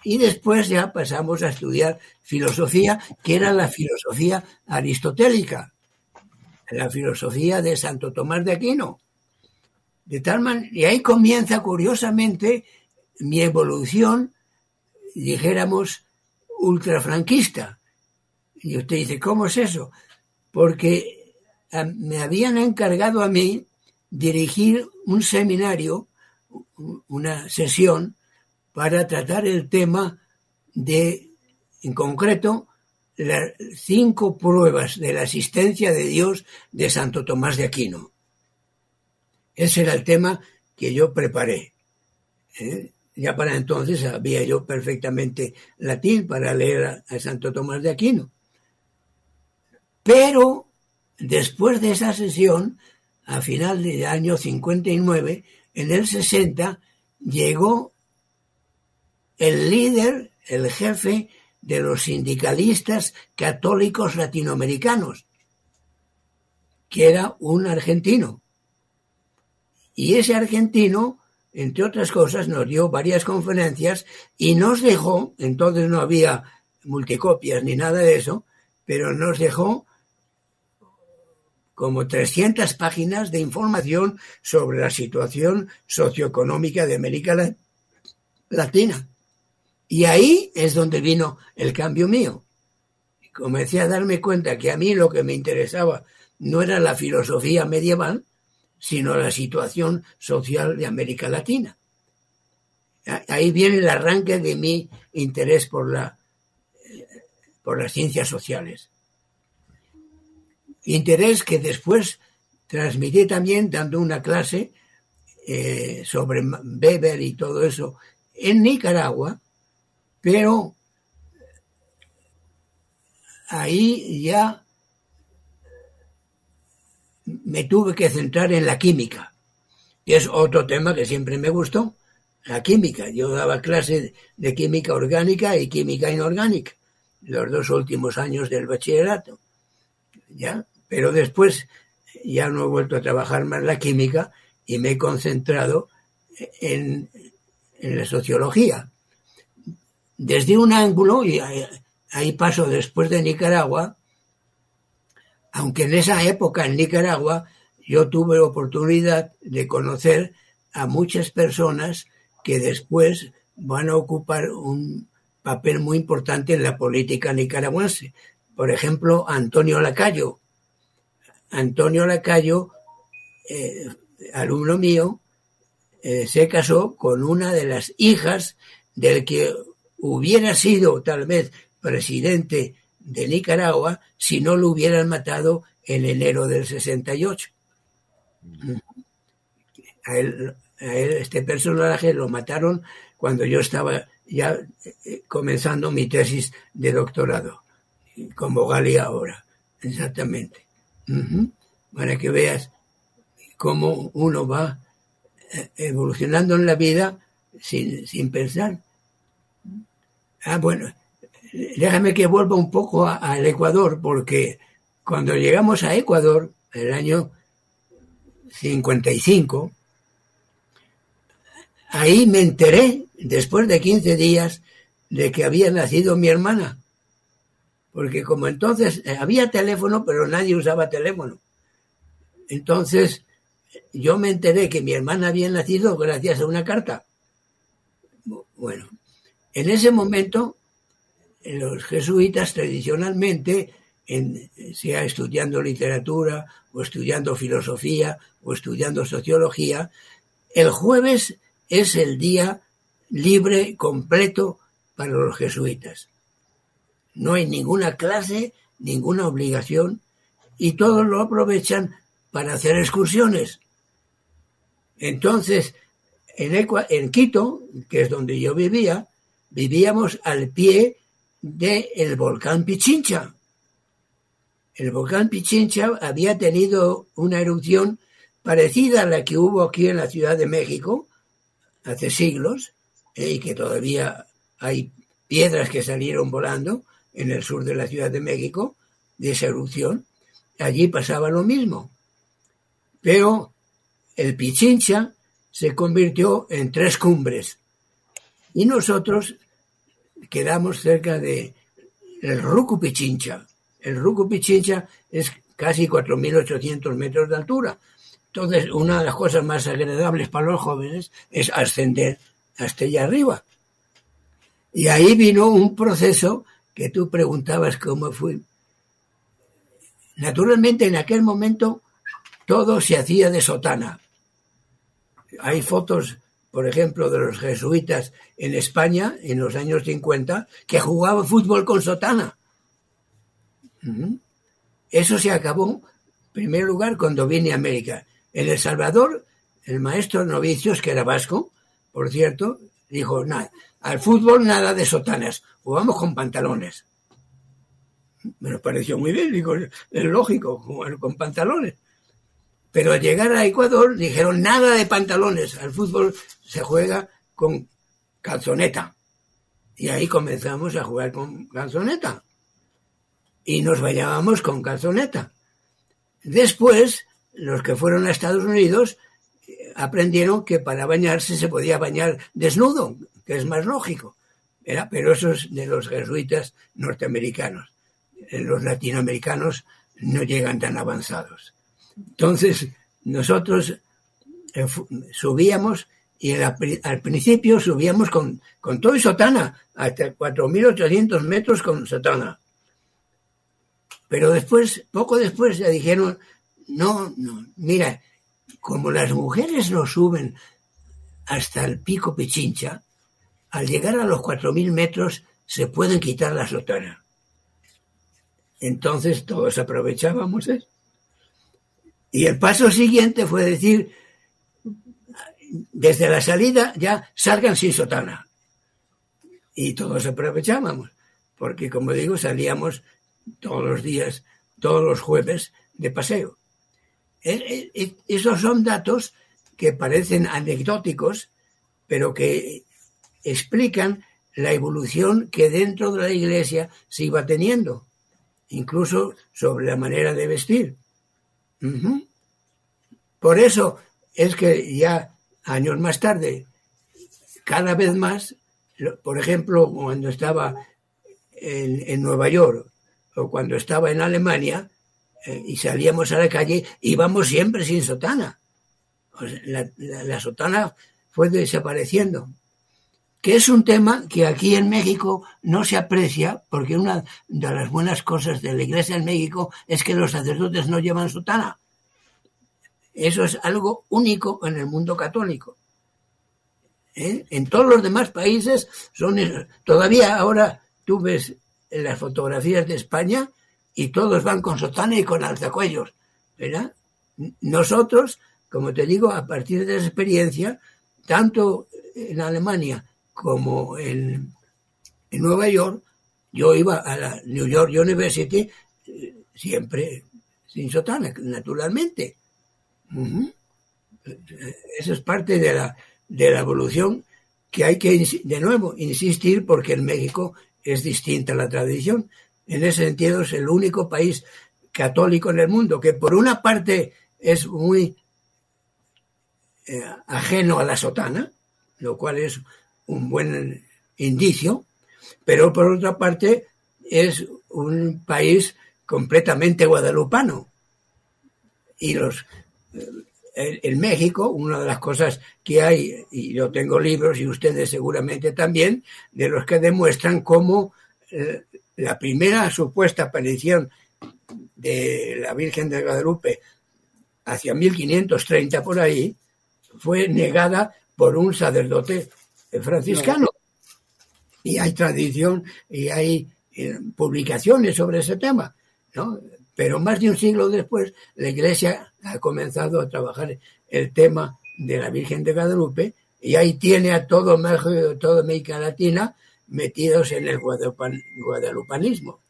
Y después ya pasamos a estudiar filosofía, que era la filosofía aristotélica, la filosofía de Santo Tomás de Aquino. De tal manera, y ahí comienza curiosamente mi evolución, dijéramos, ultrafranquista. Y usted dice, ¿cómo es eso? Porque me habían encargado a mí dirigir un seminario una sesión para tratar el tema de, en concreto, las cinco pruebas de la existencia de Dios de Santo Tomás de Aquino. Ese era el tema que yo preparé. ¿eh? Ya para entonces sabía yo perfectamente latín para leer a Santo Tomás de Aquino. Pero después de esa sesión, a final del año 59, en el 60 llegó el líder, el jefe de los sindicalistas católicos latinoamericanos, que era un argentino. Y ese argentino, entre otras cosas, nos dio varias conferencias y nos dejó, entonces no había multicopias ni nada de eso, pero nos dejó como 300 páginas de información sobre la situación socioeconómica de América Latina. Y ahí es donde vino el cambio mío. Comencé a darme cuenta que a mí lo que me interesaba no era la filosofía medieval, sino la situación social de América Latina. Ahí viene el arranque de mi interés por, la, eh, por las ciencias sociales interés que después transmití también dando una clase eh, sobre Weber y todo eso en Nicaragua, pero ahí ya me tuve que centrar en la química, y es otro tema que siempre me gustó, la química. Yo daba clase de química orgánica y química inorgánica, los dos últimos años del bachillerato. ¿Ya? Pero después ya no he vuelto a trabajar más la química y me he concentrado en, la sociología. Desde un ángulo, y ahí paso después de Nicaragua, aunque en esa época en Nicaragua yo tuve oportunidad de conocer a muchas personas que después van a ocupar un papel muy importante en la política nicaragüense. Por ejemplo, Antonio Lacayo, Antonio Lacayo, eh, alumno mío, eh, se casó con una de las hijas del que hubiera sido tal vez presidente de Nicaragua si no lo hubieran matado en enero del 68. A él este personaje lo mataron cuando yo estaba ya eh, comenzando mi tesis de doctorado, como Gali ahora, exactamente. Para que veas cómo uno va eh, evolucionando en la vida sin, sin pensar. Ah, bueno, déjame que vuelva un poco al Ecuador, porque cuando llegamos a Ecuador, el año 55, ahí me enteré, después de 15 días, de que había nacido mi hermana. Porque como entonces eh, había teléfono, pero nadie usaba teléfono. Entonces yo me enteré que mi hermana había nacido gracias a una carta. Bueno, en ese momento los jesuitas tradicionalmente, en, sea estudiando literatura o estudiando filosofía o estudiando sociología, el jueves es el día libre, completo para los jesuitas. No hay ninguna clase, ninguna obligación y todos lo aprovechan para hacer excursiones. Entonces, en, en Quito, que es donde yo vivía, vivíamos al pie del volcán Pichincha. El volcán Pichincha había tenido una erupción parecida a la que hubo aquí en la Ciudad de México hace siglos, eh, y que todavía hay piedras que salieron volando en el sur de la Ciudad de México de esa erupción. Allí pasaba lo mismo. Pero el Pichincha se convirtió en tres cumbres y nosotros quedamos cerca de el Rucu Pichincha. El Rucu Pichincha es casi 4.800 metros de altura. Entonces, una de las cosas más agradables para los jóvenes es ascender hasta allá arriba. Y ahí vino un proceso que tú preguntabas cómo fue. Naturalmente, en aquel momento todo se hacía de sotana. Hay fotos por ejemplo, de los jesuitas en España en los años 50, que jugaban fútbol con sotana. Eso se acabó, en primer lugar, cuando vine a América. En El Salvador, el maestro novicios, que era vasco, por cierto, dijo, nada, al fútbol nada de sotanas, jugamos con pantalones. Me pareció muy bien, digo, es lógico, jugar con pantalones. Pero al llegar a Ecuador dijeron nada de pantalones, al fútbol se juega con calzoneta. Y ahí comenzamos a jugar con calzoneta. Y nos bañábamos con calzoneta. Después, los que fueron a Estados Unidos eh, aprendieron que para bañarse se podía bañar desnudo, que es más lógico. Pero eso es de los jesuitas norteamericanos. Los latinoamericanos no llegan tan avanzados. Entonces, nosotros eh, subíamos y al principio subíamos con, con todo y sotana, hasta 4.800 metros con sotana. Pero después, poco después, ya dijeron, no, no, mira, como las mujeres no suben hasta el pico Pichincha, al llegar a los 4.000 metros se pueden quitar la sotana. Entonces todos aprovechábamos eso. Y el paso siguiente fue decir, desde la salida ya salgan sin sotana. Y todos aprovechábamos, porque como digo, salíamos todos los días, todos los jueves de paseo. E, e, e, esos son datos que parecen anecdóticos, pero que explican la evolución que dentro de la iglesia se iba teniendo, incluso sobre la manera de vestir. Por eso es que ya años más tarde, cada vez más, por ejemplo, cuando estaba en, Nueva York o cuando estaba en Alemania eh, y salíamos a la calle, íbamos siempre sin sotana. la, sotana fue desapareciendo que es un tema que aquí en México no se aprecia, porque una de las buenas cosas de la iglesia en México es que los sacerdotes no llevan sotana. Eso es algo único en el mundo católico. ¿Eh? En todos los demás países son todavía ahora tú ves las fotografías de España y todos van con sotana y con alzacuellos, ¿verdad? Nosotros como te digo, a partir de esa experiencia, tanto en Alemania como en, en Nueva York, yo iba a la New York University eh, siempre sin sotana, naturalmente. Eso es parte de la, de la evolución que hay que, de nuevo, insistir porque en México es distinta la tradición. En ese sentido es el único país católico en el mundo que por una parte es muy eh, ajeno a la sotana, lo cual es un buen indicio, pero por otra parte es un país completamente guadalupano. Y los en México, una de las cosas que hay, y yo tengo libros y ustedes seguramente también, de los que demuestran cómo eh, la primera supuesta aparición de la Virgen de Guadalupe hacia 1530 por ahí fue negada por un sacerdote franciscano. Y hay tradición y hay eh, publicaciones sobre ese tema, ¿no? Pero más de un siglo después, la Iglesia ha comenzado a trabajar el tema de la Virgen de Guadalupe y ahí tiene a todo México, toda América Latina metidos en el guadalupanismo.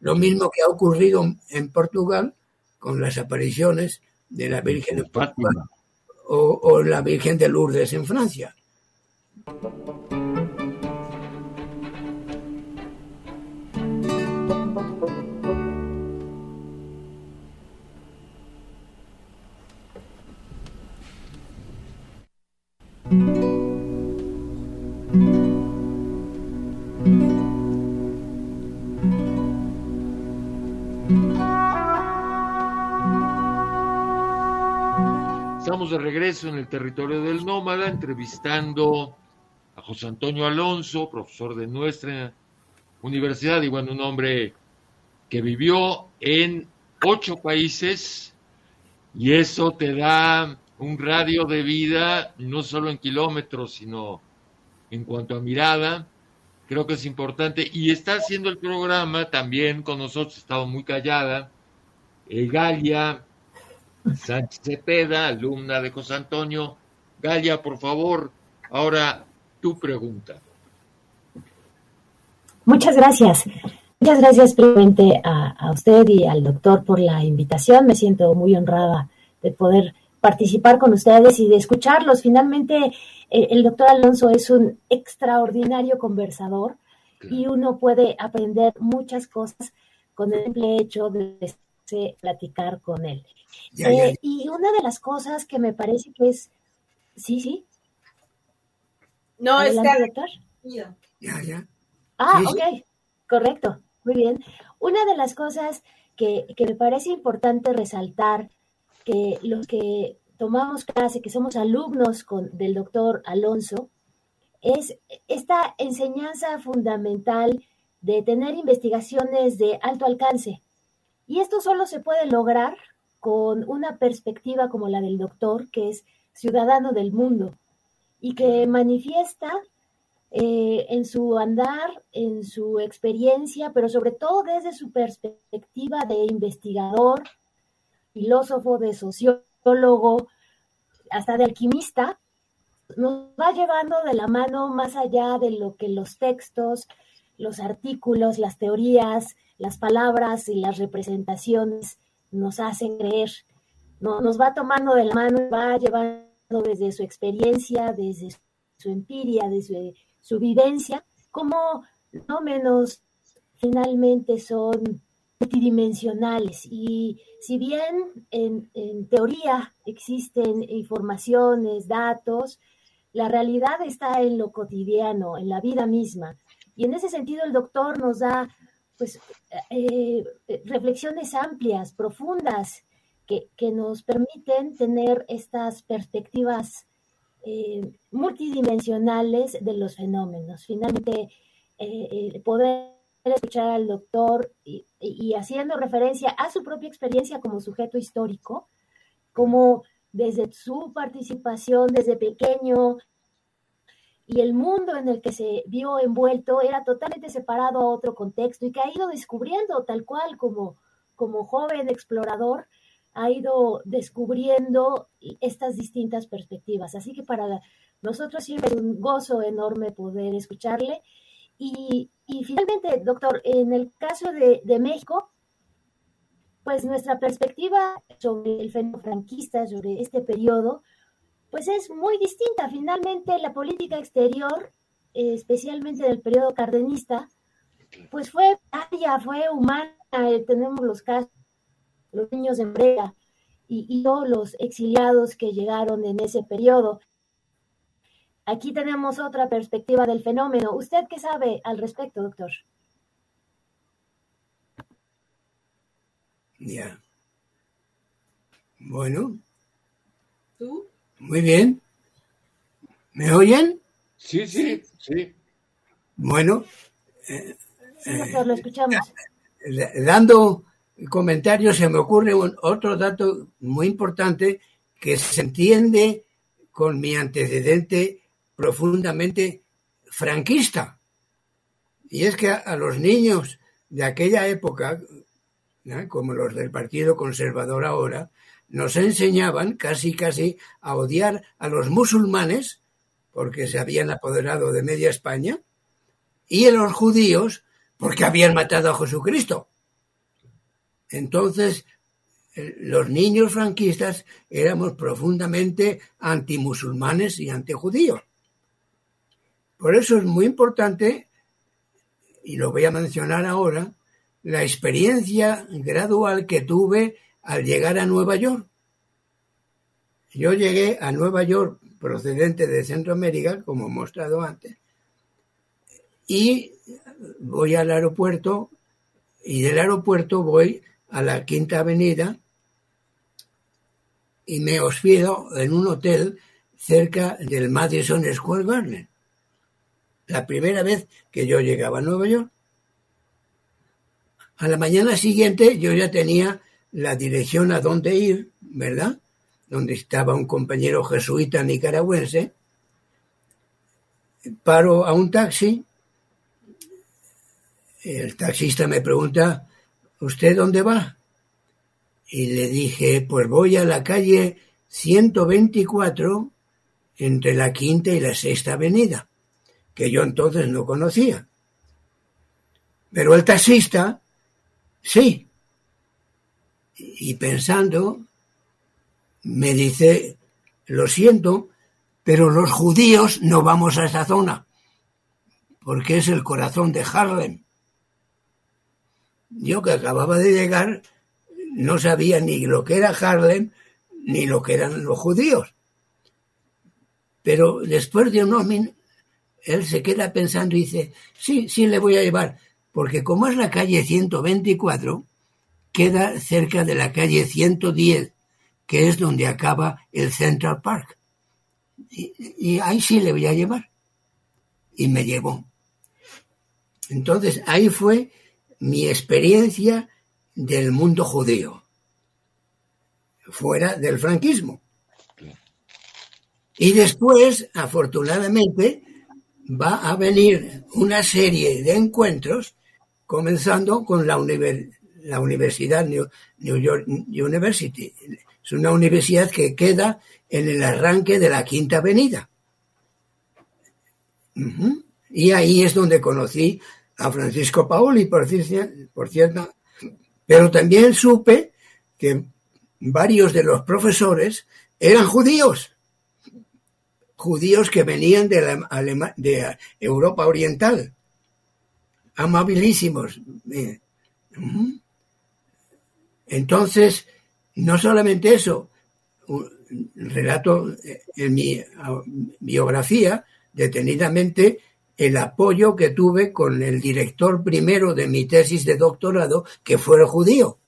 Lo mismo que ha ocurrido en Portugal con las apariciones de la Virgen de Fátima o, o la Virgen de Lourdes en Francia. Estamos de regreso en el territorio del nómada, entrevistando a José Antonio Alonso, profesor de nuestra universidad, y bueno, un hombre que vivió en ocho países, y eso te da un radio de vida, no solo en kilómetros, sino en cuanto a mirada. Creo que es importante. Y está haciendo el programa también con nosotros, estaba muy callada, eh, Galia Sánchez Cepeda, alumna de José Antonio. Galia, por favor, ahora tu pregunta. Muchas gracias. Muchas gracias previamente a, a usted y al doctor por la invitación. Me siento muy honrada de poder participar con ustedes y de escucharlos. Finalmente, el doctor Alonso es un extraordinario conversador y uno puede aprender muchas cosas con el simple hecho de platicar con él. Eh, y una de las cosas que me parece que es... Sí, sí. No, está... doctor. Ya, ya. Ah, ok, correcto, muy bien. Una de las cosas que, que me parece importante resaltar que los que tomamos clase, que somos alumnos con, del doctor Alonso, es esta enseñanza fundamental de tener investigaciones de alto alcance. Y esto solo se puede lograr con una perspectiva como la del doctor, que es ciudadano del mundo y que manifiesta eh, en su andar, en su experiencia, pero sobre todo desde su perspectiva de investigador, filósofo, de sociólogo, hasta de alquimista, nos va llevando de la mano más allá de lo que los textos, los artículos, las teorías, las palabras y las representaciones nos hacen creer. No, nos va tomando de la mano va llevando desde su experiencia, desde su empiria, desde su vivencia, como no menos finalmente son multidimensionales y si bien en, teoría existen informaciones, datos, la realidad está en lo cotidiano, en la vida misma. Y en ese sentido el doctor nos da pues, eh, eh, reflexiones amplias, profundas, que, nos permiten tener estas perspectivas eh, multidimensionales de los fenómenos. Finalmente, poder escuchar al doctor y, haciendo referencia a su propia experiencia como sujeto histórico, como desde su participación desde pequeño y el mundo en el que se vio envuelto era totalmente separado a otro contexto y que ha ido descubriendo tal cual como, como joven explorador, ha ido descubriendo estas distintas perspectivas. Así que para nosotros siempre es un gozo enorme poder escucharle. Y, finalmente, doctor, en el caso de, de, México, pues nuestra perspectiva sobre el fenómeno franquista, sobre este periodo, pues es muy distinta. Finalmente, la política exterior, especialmente del periodo cardenista, pues fue ya fue humana. Tenemos los casos, los niños de Brea y, y todos los exiliados que llegaron en ese periodo. Aquí tenemos otra perspectiva del fenómeno. ¿Usted qué sabe al respecto, doctor? Ya. Bueno. ¿Tú? Muy bien. ¿Me oyen? Sí, sí, sí. Bueno. Eh, sí, doctor, lo escuchamos. Eh, dando comentarios, se me ocurre otro dato muy importante que se entiende con mi antecedente profundamente franquista. Y es que a, los niños de aquella época, como los del Partido Conservador ahora, nos enseñaban casi casi a odiar a los musulmanes, porque se habían apoderado de media España, y a los judíos, porque habían matado a Jesucristo. Entonces, los niños franquistas éramos profundamente antimusulmanes y antijudíos. Por eso es muy importante, y lo voy a mencionar ahora, la experiencia gradual que tuve al llegar a Nueva York. Yo llegué a Nueva York procedente de Centroamérica, como he mostrado antes, y voy al aeropuerto y del aeropuerto voy a la Quinta Avenida y me hospedo en un hotel cerca del Madison Square Garden la primera vez que yo llegaba a Nueva York. A la mañana siguiente yo ya tenía la dirección a dónde ir, ¿verdad? Donde estaba un compañero jesuita nicaragüense. Paro a un taxi. El taxista me pregunta, ¿usted dónde va? Y le dije, pues voy a la calle 124 entre la quinta y la sexta avenida que yo entonces no conocía. Pero el taxista, sí. Y pensando, me dice, lo siento, pero los judíos no vamos a esa zona, porque es el corazón de Harlem. Yo que acababa de llegar, no sabía ni lo que era Harlem, ni lo que eran los judíos. Pero después de unos, él se queda pensando y dice, sí, sí le voy a llevar, porque como es la calle 124, queda cerca de la calle 110, que es donde acaba el Central Park. Y, y ahí sí le voy a llevar. Y me llevó. Entonces, ahí fue mi experiencia del mundo judío, fuera del franquismo. Y después, afortunadamente, va a venir una serie de encuentros, comenzando con la, la Universidad New, York University. Es una universidad que queda en el arranque de la Quinta Avenida. Y ahí es donde conocí a Francisco Paoli, por, por cierto, pero también supe que varios de los profesores eran judíos. Judíos que venían de, la, de Europa Oriental, amabilísimos. Entonces, no solamente eso, relato en mi biografía detenidamente el apoyo que tuve con el director primero de mi tesis de doctorado, que fue el judío,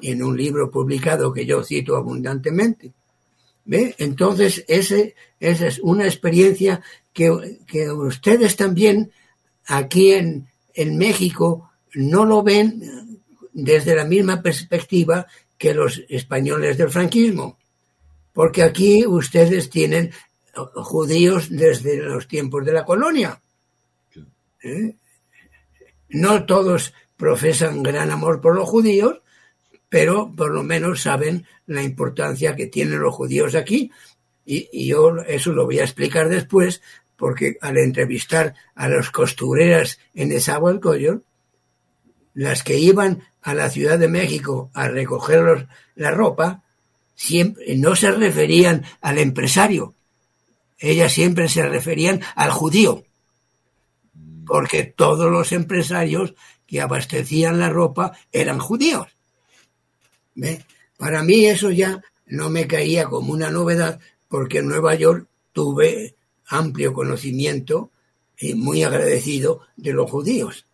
en un libro publicado que yo cito abundantemente. ¿Ve? Entonces, ese, esa es una experiencia que, que ustedes también aquí en, en, México no lo ven desde la misma perspectiva que los españoles del franquismo. Porque aquí ustedes tienen judíos desde los tiempos de la colonia. ¿Eh? No todos profesan gran amor por los judíos, pero por lo menos saben la importancia que tienen los judíos aquí. Y, yo eso lo voy a explicar después, porque al entrevistar a las costureras en Esahualcoyo, las que iban a la Ciudad de México a recoger la ropa, siempre no se referían al empresario, ellas siempre se referían al judío, porque todos los empresarios que abastecían la ropa eran judíos. Para mí eso ya no me caía como una novedad, porque en Nueva York tuve amplio conocimiento y muy agradecido de los judíos.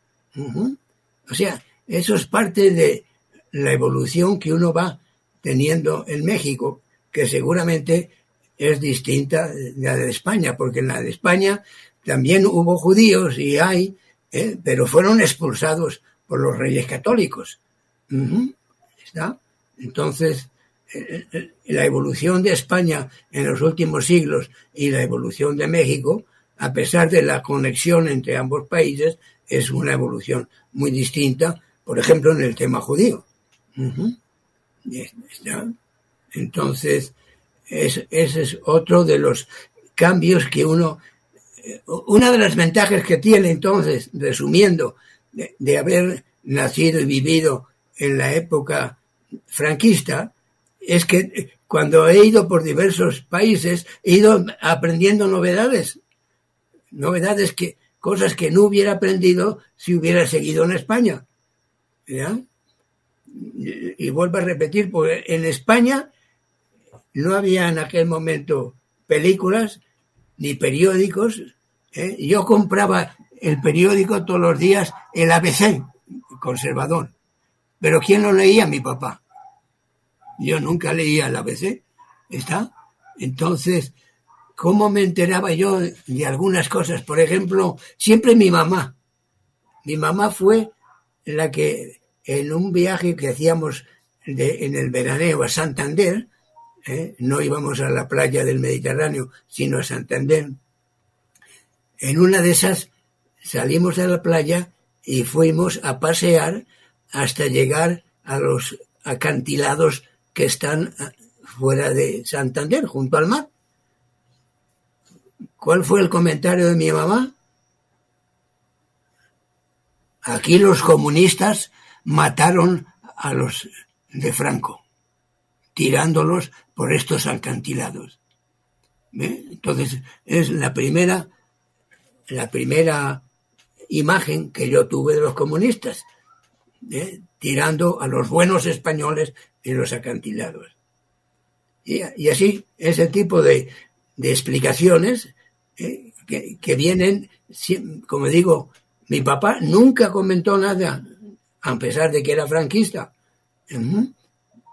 O sea, eso es parte de la evolución que uno va teniendo en México, que seguramente es distinta de la de España, porque en la de España también hubo judíos y hay, ¿eh? pero fueron expulsados por los reyes católicos. ¿Está? Entonces, eh, eh, la evolución de España en los últimos siglos y la evolución de México, a pesar de la conexión entre ambos países, es una evolución muy distinta, por ejemplo, en el tema judío. Entonces, ese es otro de los cambios que uno... Eh, una de las ventajas que tiene entonces, resumiendo, de, haber nacido y vivido en la época franquista, es que cuando he ido por diversos países he ido aprendiendo novedades, novedades que, cosas que no hubiera aprendido si hubiera seguido en España. Y, vuelvo a repetir, porque en España no había en aquel momento películas ni periódicos. ¿eh? Yo compraba el periódico todos los días, el ABC, conservador. Pero ¿quién lo leía? Mi papá. Yo nunca leía el ABC. ¿Está? Entonces, ¿cómo me enteraba yo de algunas cosas? Por ejemplo, siempre mi mamá. Mi mamá fue la que en un viaje que hacíamos en el veraneo a Santander, ¿eh? no íbamos a la playa del Mediterráneo, sino a Santander. En una de esas salimos a la playa y fuimos a pasear hasta llegar a los acantilados que están fuera de Santander, junto al mar. ¿Cuál fue el comentario de mi mamá? Aquí los comunistas mataron a los de Franco, tirándolos por estos acantilados. Entonces, es la primera, la primera imagen que yo tuve de los comunistas, tirando a los buenos españoles en los acantilados. Y, así, ese tipo de, explicaciones ¿eh? que, vienen, como digo, mi papá nunca comentó nada, a pesar de que era franquista,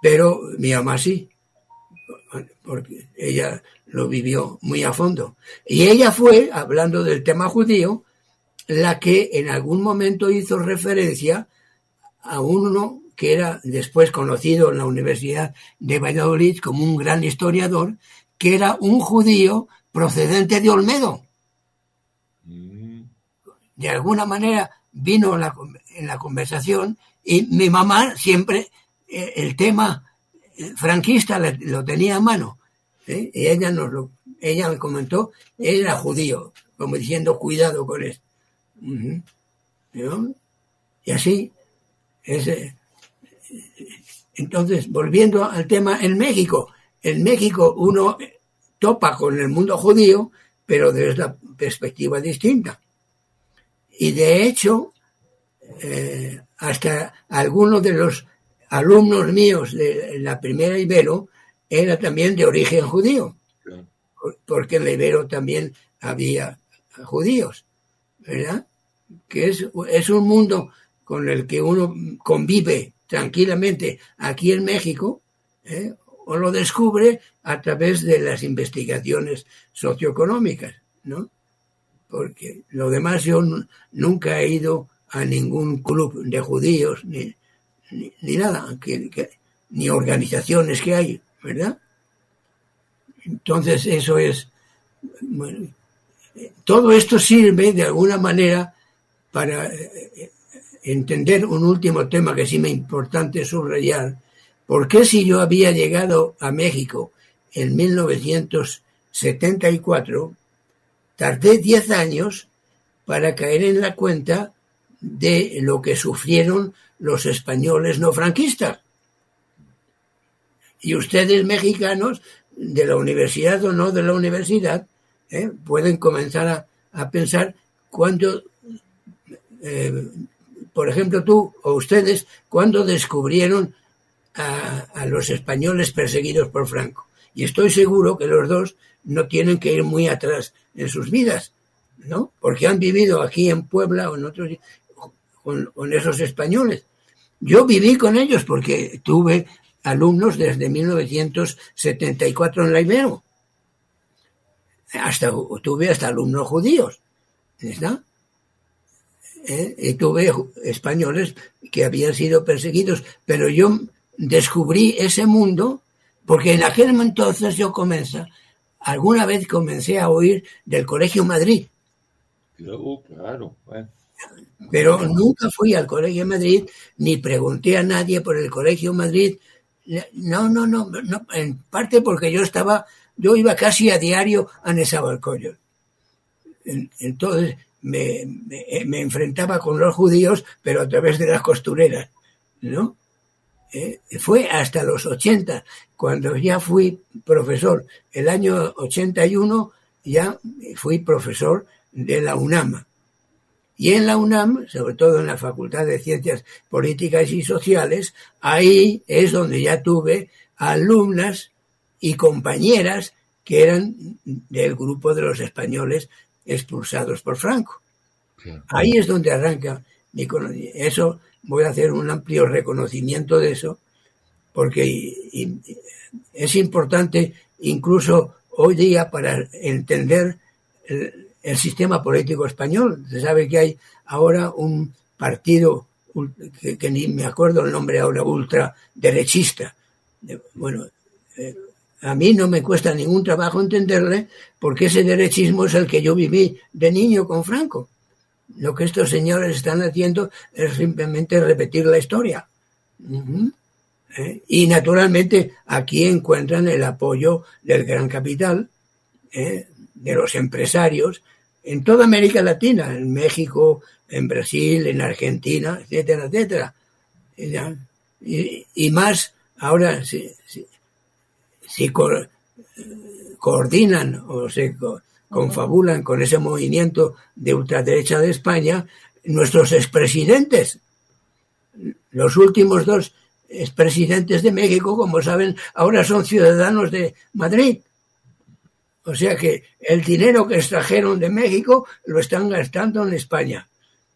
pero mi mamá sí porque ella lo vivió muy a fondo. Y ella fue, hablando del tema judío, la que en algún momento hizo referencia a uno que era después conocido en la Universidad de Valladolid como un gran historiador, que era un judío procedente de Olmedo. Mm. De alguna manera vino en la conversación y mi mamá siempre el tema franquista lo tenía a mano. ¿eh? Y ella nos lo, ella me comentó, era judío, como diciendo, cuidado con esto. Y así, entonces, volviendo al tema en México, en México uno topa con el mundo judío, pero desde la perspectiva distinta. Y de hecho, eh, hasta algunos de los alumnos míos de la primera Ibero era también de origen judío, porque en la Ibero también había judíos, ¿verdad? Que es, es un mundo con el que uno convive tranquilamente aquí en México, ¿eh? o lo descubre a través de las investigaciones socioeconómicas, ¿no? Porque lo demás yo nunca he ido a ningún club de judíos, ni, ni, nada, ni organizaciones que hay, ¿verdad? Entonces eso es, todo esto sirve de alguna manera para eh, entender un último tema que sí me importante subrayar, ¿Por qué si yo había llegado a México en 1974, tardé 10 años para caer en la cuenta de lo que sufrieron los españoles no franquistas? Y ustedes mexicanos, de la universidad o no de la universidad, ¿eh? pueden comenzar a, pensar cuándo, eh, por ejemplo tú o ustedes, cuándo descubrieron a, a, los españoles perseguidos por Franco. Y estoy seguro que los dos no tienen que ir muy atrás en sus vidas, ¿no? Porque han vivido aquí en Puebla o en otros con esos españoles. Yo viví con ellos porque tuve alumnos desde 1974 en la Ibero. Hasta, tuve hasta alumnos judíos. ¿Está? ¿Eh? Y tuve españoles que habían sido perseguidos, pero yo descubrí ese mundo porque en aquel entonces yo comencé, alguna vez comencé a oír del Colegio Madrid. Claro, claro. Bueno. Pero nunca fui al Colegio Madrid ni pregunté a nadie por el Colegio Madrid. No, no, no, en parte porque yo estaba, yo iba casi a diario a Nezahualcóyotl. Entonces me, me, me, enfrentaba con los judíos, pero a través de las costureras, ¿no? Eh, fue hasta los 80, cuando ya fui profesor. El año 81 ya fui profesor de la UNAM. Y en la UNAM, sobre todo en la Facultad de Ciencias Políticas y Sociales, ahí es donde ya tuve alumnas y compañeras que eran del grupo de los españoles expulsados por Franco. Ahí es donde arranca mi conocimiento. Eso voy a hacer un amplio reconocimiento de eso, porque es importante incluso hoy día para entender el, sistema político español. Se sabe que hay ahora un partido que, ni me acuerdo el nombre ahora, ultraderechista. Bueno, eh, a mí no me cuesta ningún trabajo entenderle porque ese derechismo es el que yo viví de niño con Franco. Lo que estos señores están haciendo es simplemente repetir la historia. ¿Eh? Y naturalmente aquí encuentran el apoyo del gran capital, ¿eh? de los empresarios, en toda América Latina, en México, en Brasil, en Argentina, etcétera, etcétera. Y, y más ahora si, si, si co coordinan o se co confabulan con ese movimiento de ultraderecha de España nuestros expresidentes. Los últimos dos expresidentes de México, como saben, ahora son ciudadanos de Madrid. O sea que el dinero que extrajeron de México lo están gastando en España.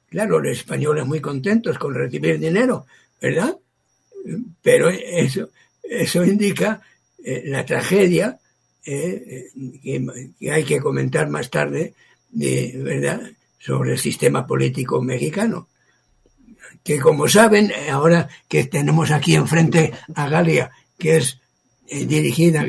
Claro, los españoles muy contentos con recibir dinero, ¿verdad? Pero eso, eso indica eh, la tragedia eh, que, hay que comentar más tarde, de, ¿verdad?, sobre el sistema político mexicano. Que como saben, ahora que tenemos aquí enfrente a Galia, que es eh, dirigida,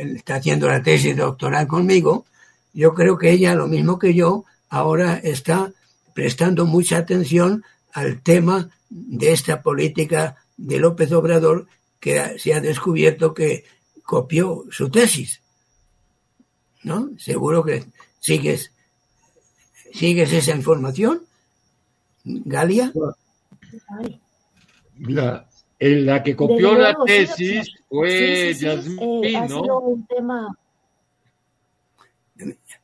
está haciendo la tesis doctoral conmigo, yo creo que ella, lo mismo que yo, ahora está prestando mucha atención al tema de esta política de López Obrador que se ha descubierto que copió su tesis. ¿no? Seguro que sigues, sigues esa información, Galia. Mira, en la que copió la tesis sí, fue sí, Yasmín, eh, ha ¿no? sido un tema,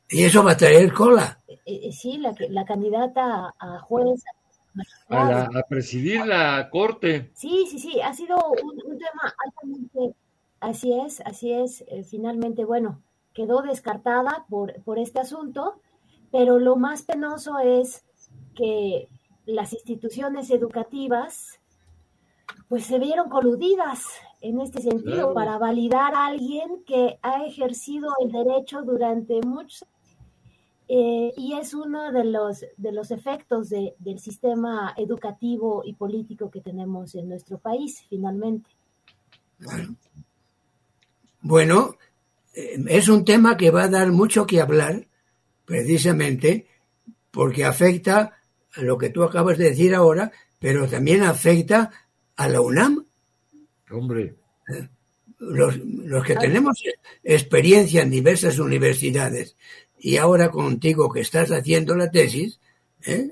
Y eso va a traer cola. eh, eh, sí, la, que- la candidata a juez. A, la- a presidir la corte. Sí, sí, sí, ha sido un, un tema altamente, así es, así es, eh, finalmente, bueno, quedó descartada por, por este asunto, pero lo más penoso es que las instituciones educativas pues se vieron coludidas en este sentido Claro. para validar a alguien que ha ejercido el derecho durante muchos eh, y es uno de los, de los efectos de, del sistema educativo y político que tenemos en nuestro país, finalmente. Bueno, eh, es un tema que va a dar mucho que hablar, precisamente porque afecta a lo que tú acabas de decir ahora, pero también afecta a la UNAM. Hombre. Los, los que tenemos experiencia en diversas universidades y ahora contigo que estás haciendo la tesis, ¿eh?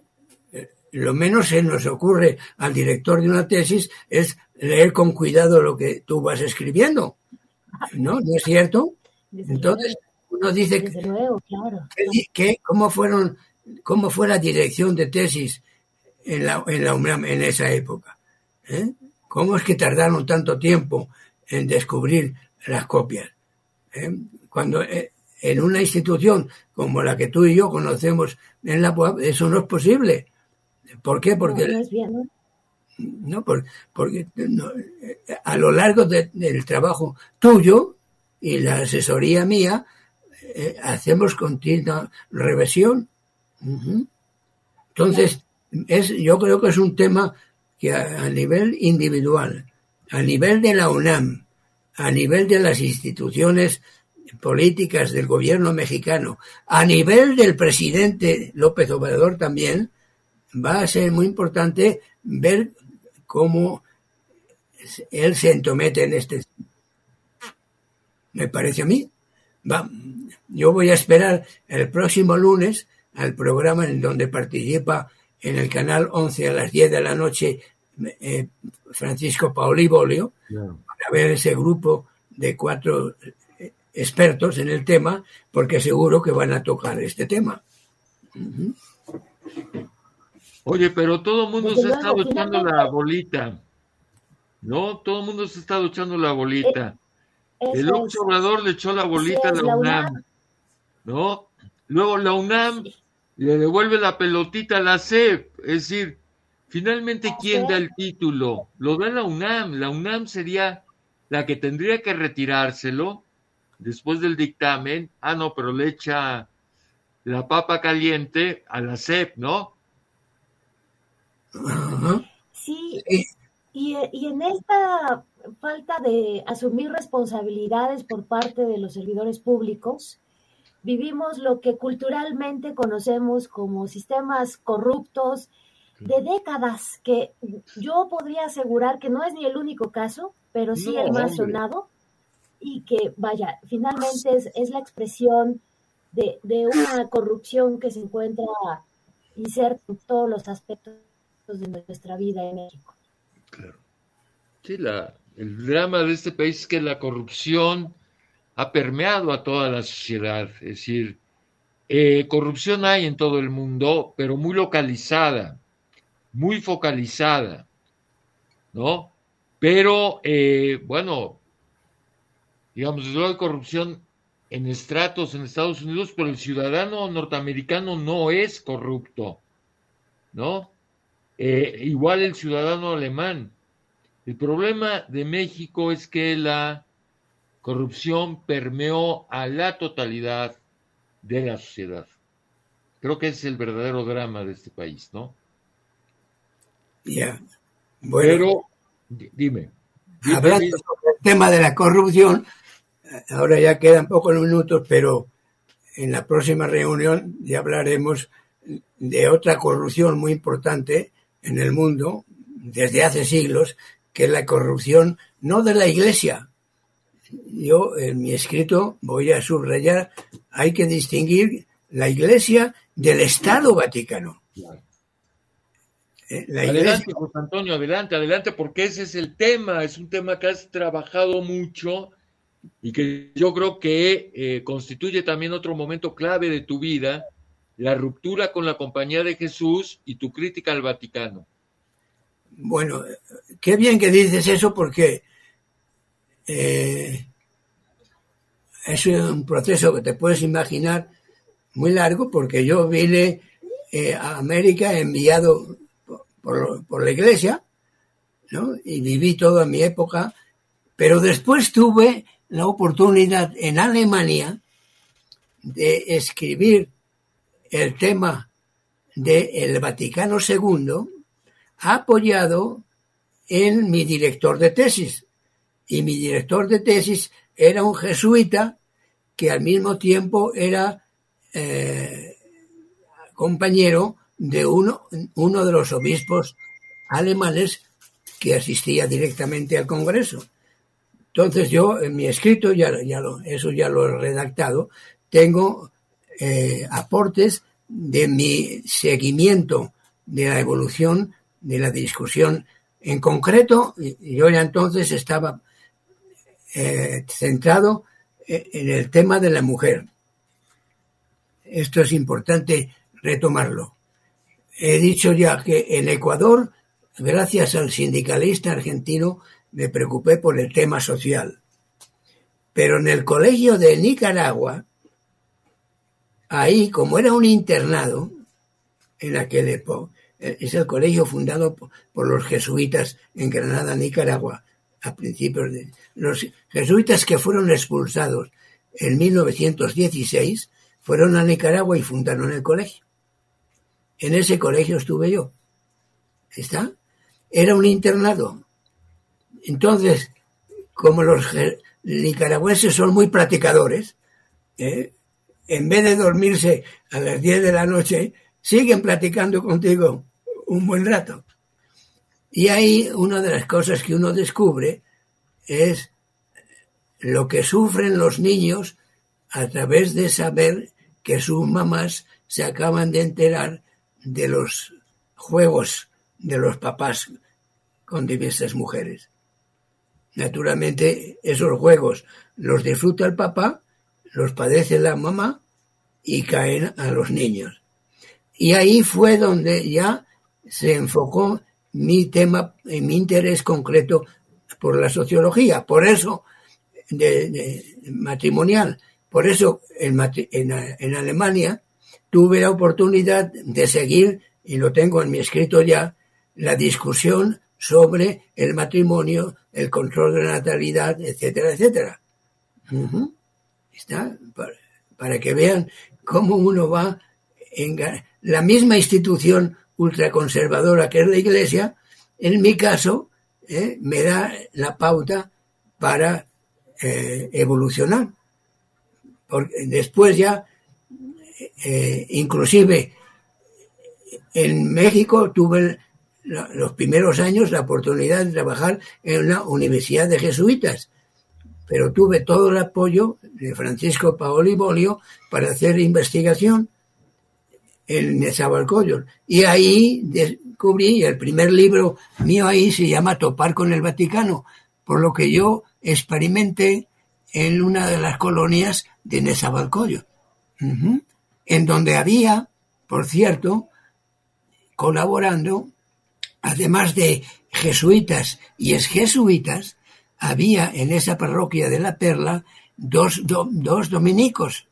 lo menos se nos ocurre al director de una tesis es leer con cuidado lo que tú vas escribiendo. ¿No? ¿No es cierto? Entonces, uno dice que, cómo fueron, cómo fue la dirección de tesis en la, en la UNAM en esa época. ¿Eh? ¿Cómo es que tardaron tanto tiempo en descubrir las copias? ¿Eh? Cuando eh, en una institución como la que tú y yo conocemos en la UAP, eso no es posible. ¿Por qué? Porque no, porque a lo largo del trabajo tuyo y la asesoría mía eh, hacemos continua revisión. Entonces, es, yo creo que es un tema que a, nivel individual, a nivel de la UNAM, a nivel de las instituciones políticas del gobierno mexicano, a nivel del presidente López Obrador también, va a ser muy importante ver cómo él se entomete en este. Me parece a mí. Va, yo voy a esperar el próximo lunes al programa en donde participa en el canal 11 a las 10 de la noche eh, Francisco Paoli Bolio para ver ese grupo de cuatro eh, expertos en el tema porque seguro que van a tocar este tema. Oye, pero todo el mundo se ha estado echando la bolita. ¿No? Todo el mundo se ha estado echando la bolita. Eh, el observador le echó la bolita a la, UNAM. ¿No? Luego la UNAM le devuelve la pelotita a la CEP. Es decir, finalmente, ¿quién da el título? Lo da la UNAM. La UNAM sería la que tendría que retirárselo después del dictamen. Ah, no, pero le echa la papa caliente a la CEP, ¿no? Sí, y, y, en esta falta de asumir responsabilidades por parte de los servidores públicos, vivimos lo que culturalmente conocemos como sistemas corruptos de décadas, que yo podría asegurar que no es ni el único caso, pero sí el más sonado, y que, vaya, finalmente es, es la expresión de, de una corrupción que se encuentra inserta en todos los aspectos de nuestra vida en México. Claro. Sí, la, el drama de este país es que la corrupción ha permeado a toda la sociedad. Es decir, eh, corrupción hay en todo el mundo, pero muy localizada, muy focalizada, ¿no? Pero, eh, bueno, digamos, luego hay corrupción en estratos en Estados Unidos, pero el ciudadano norteamericano no es corrupto, ¿no? Eh, igual el ciudadano alemán. El problema de México es que la corrupción permeó a la totalidad de la sociedad. Creo que es el verdadero drama de este país, ¿no? Ya. Pero, dime. Hablando sobre el tema de la corrupción, ahora ya quedan pocos minutos, pero en la próxima reunión ya hablaremos de otra corrupción muy importante en el mundo desde hace siglos, que es la corrupción no de la Iglesia. Yo en mi escrito voy a subrayar, hay que distinguir la Iglesia del Estado Vaticano. Eh, adelante, José Antonio, adelante, adelante, porque ese es el tema, es un tema que has trabajado mucho y que yo creo que eh, constituye también otro momento clave de tu vida, la ruptura con la compañía de Jesús y tu crítica al Vaticano. Bueno, qué bien que dices eso porque eh, es un proceso que te puedes imaginar muy largo porque yo vine eh, a América enviado por, la iglesia ¿no? y viví toda mi época, pero después tuve la oportunidad en Alemania de escribir el tema del Vaticano II apoyado en mi director de tesis. Y mi director de tesis era un jesuita que al mismo tiempo era eh, compañero de uno, uno de los obispos alemanes que asistía directamente al Congreso. Entonces yo en mi escrito, ya, ya lo, eso ya lo he redactado, tengo eh, aportes de mi seguimiento de la evolución de la discusión. En concreto, yo ya entonces estaba eh, centrado en el tema de la mujer. Esto es importante retomarlo. He dicho ya que en Ecuador, gracias al sindicalista argentino, me preocupé por el tema social. Pero en el colegio de Nicaragua, ahí, como era un internado, en aquel época, es el colegio fundado por los jesuitas en Granada, Nicaragua, a principios de los jesuitas que fueron expulsados en 1916 fueron a Nicaragua y fundaron el colegio. En ese colegio estuve yo. ¿Está? Era un internado. Entonces, como los nicaragüenses son muy practicadores, ¿eh? en vez de dormirse a las 10 de la noche, siguen platicando contigo un buen rato. Y ahí una de las cosas que uno descubre es lo que sufren los niños a través de saber que sus mamás se acaban de enterar de los juegos de los papás con diversas mujeres. Naturalmente, esos juegos los disfruta el papá, los padece la mamá y caen a los niños. Y ahí fue donde ya se enfocó mi tema, mi interés concreto por la sociología, por eso de, matrimonial. Por eso en, en, Alemania tuve la oportunidad de seguir, y lo tengo en mi escrito ya, la discusión sobre el matrimonio, el control de la natalidad, etcétera, etcétera. Está para, para, que vean cómo uno va en la misma institución ultraconservadora que es la Iglesia, en mi caso, eh, me da la pauta para eh, evolucionar. Porque después ya, eh, inclusive en México tuve los primeros años la oportunidad de trabajar en una universidad de jesuitas, pero tuve todo el apoyo de Francisco Paoli Bolio para hacer investigación en Nezahualcóyotl. Y ahí descubrí, el primer libro mío ahí se llama Topar con el Vaticano, por lo que yo experimenté en una de las colonias de Nezahualcóyotl, en donde había, por cierto, colaborando, además de jesuitas y exjesuitas, había en esa parroquia de la Perla dos, dos dominicos.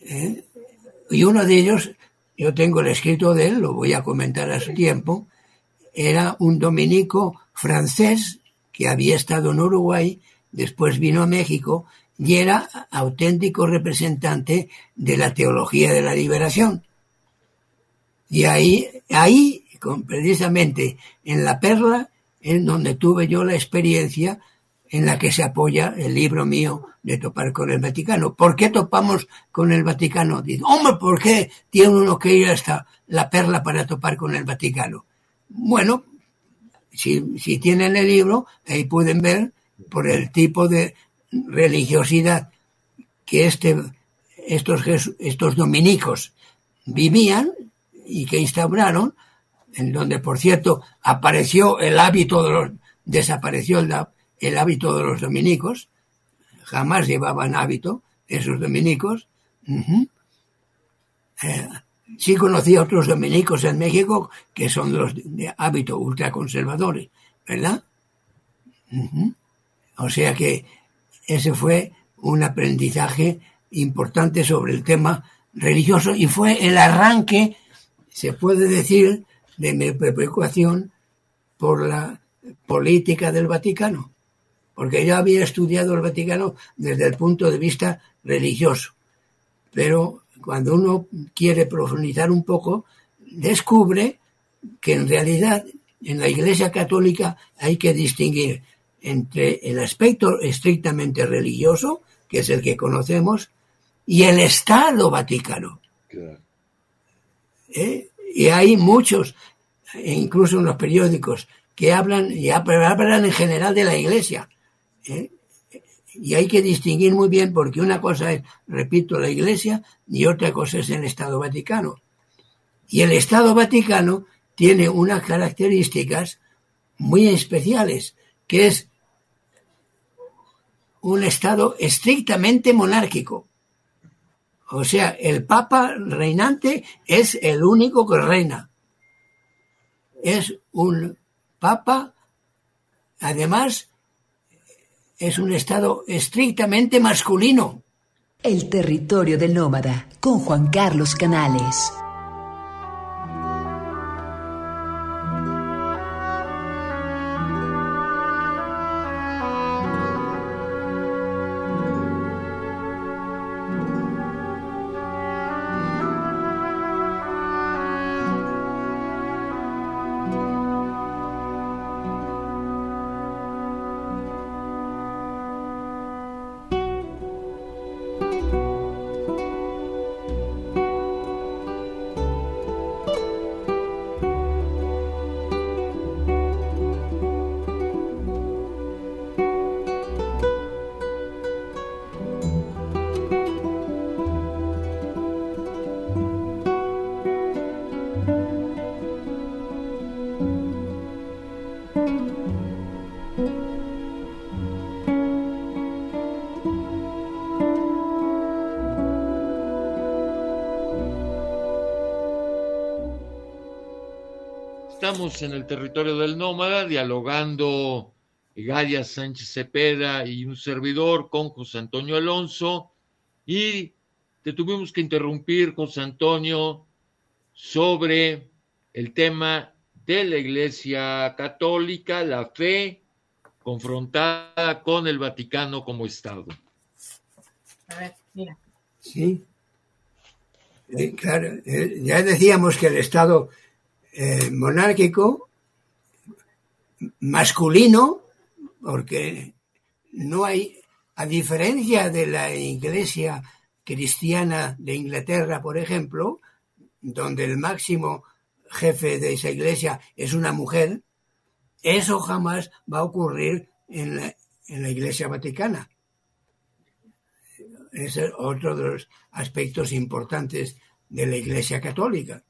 ¿eh? Y uno de ellos, yo tengo el escrito de él, lo voy a comentar a su tiempo, era un dominico francés que había estado en Uruguay, después vino a México y era auténtico representante de la teología de la liberación. Y ahí, ahí, precisamente en la perla, en donde tuve yo la experiencia en la que se apoya el libro mío de topar con el Vaticano. ¿Por qué topamos con el Vaticano? Dice, hombre, ¿por qué tiene uno que ir hasta la perla para topar con el Vaticano? Bueno, si, si tienen el libro, ahí pueden ver por el tipo de religiosidad que este, estos, estos dominicos vivían y que instauraron, en donde, por cierto, apareció el hábito de los, desapareció el, el hábito de los dominicos, jamás llevaban hábito esos dominicos. Eh, sí conocí a otros dominicos en México que son los de hábito ultraconservadores, ¿verdad? O sea que ese fue un aprendizaje importante sobre el tema religioso y fue el arranque, se puede decir, de mi preocupación por la política del Vaticano porque yo había estudiado el Vaticano desde el punto de vista religioso. Pero cuando uno quiere profundizar un poco, descubre que en realidad en la Iglesia Católica hay que distinguir entre el aspecto estrictamente religioso, que es el que conocemos, y el Estado Vaticano. ¿Eh? Y hay muchos, incluso en los periódicos, que hablan, y hablan en general de la Iglesia. ¿Eh? Y hay que distinguir muy bien porque una cosa es, repito, la Iglesia y otra cosa es el Estado Vaticano. Y el Estado Vaticano tiene unas características muy especiales, que es un Estado estrictamente monárquico. O sea, el Papa reinante es el único que reina. Es un Papa, además, es un Estado estrictamente masculino. El territorio del nómada, con Juan Carlos Canales. Estamos en el territorio del nómada dialogando Galia Sánchez Cepeda y un servidor con José Antonio Alonso y te tuvimos que interrumpir, José Antonio, sobre el tema de la Iglesia Católica, la fe confrontada con el Vaticano como Estado. A ver, mira. Sí. Eh, claro, eh, ya decíamos que el Estado eh, monárquico masculino, porque no hay, a diferencia de la iglesia cristiana de Inglaterra, por ejemplo, donde el máximo jefe de esa iglesia es una mujer, eso jamás va a ocurrir en la, en la iglesia vaticana. Es otro de los aspectos importantes de la iglesia católica.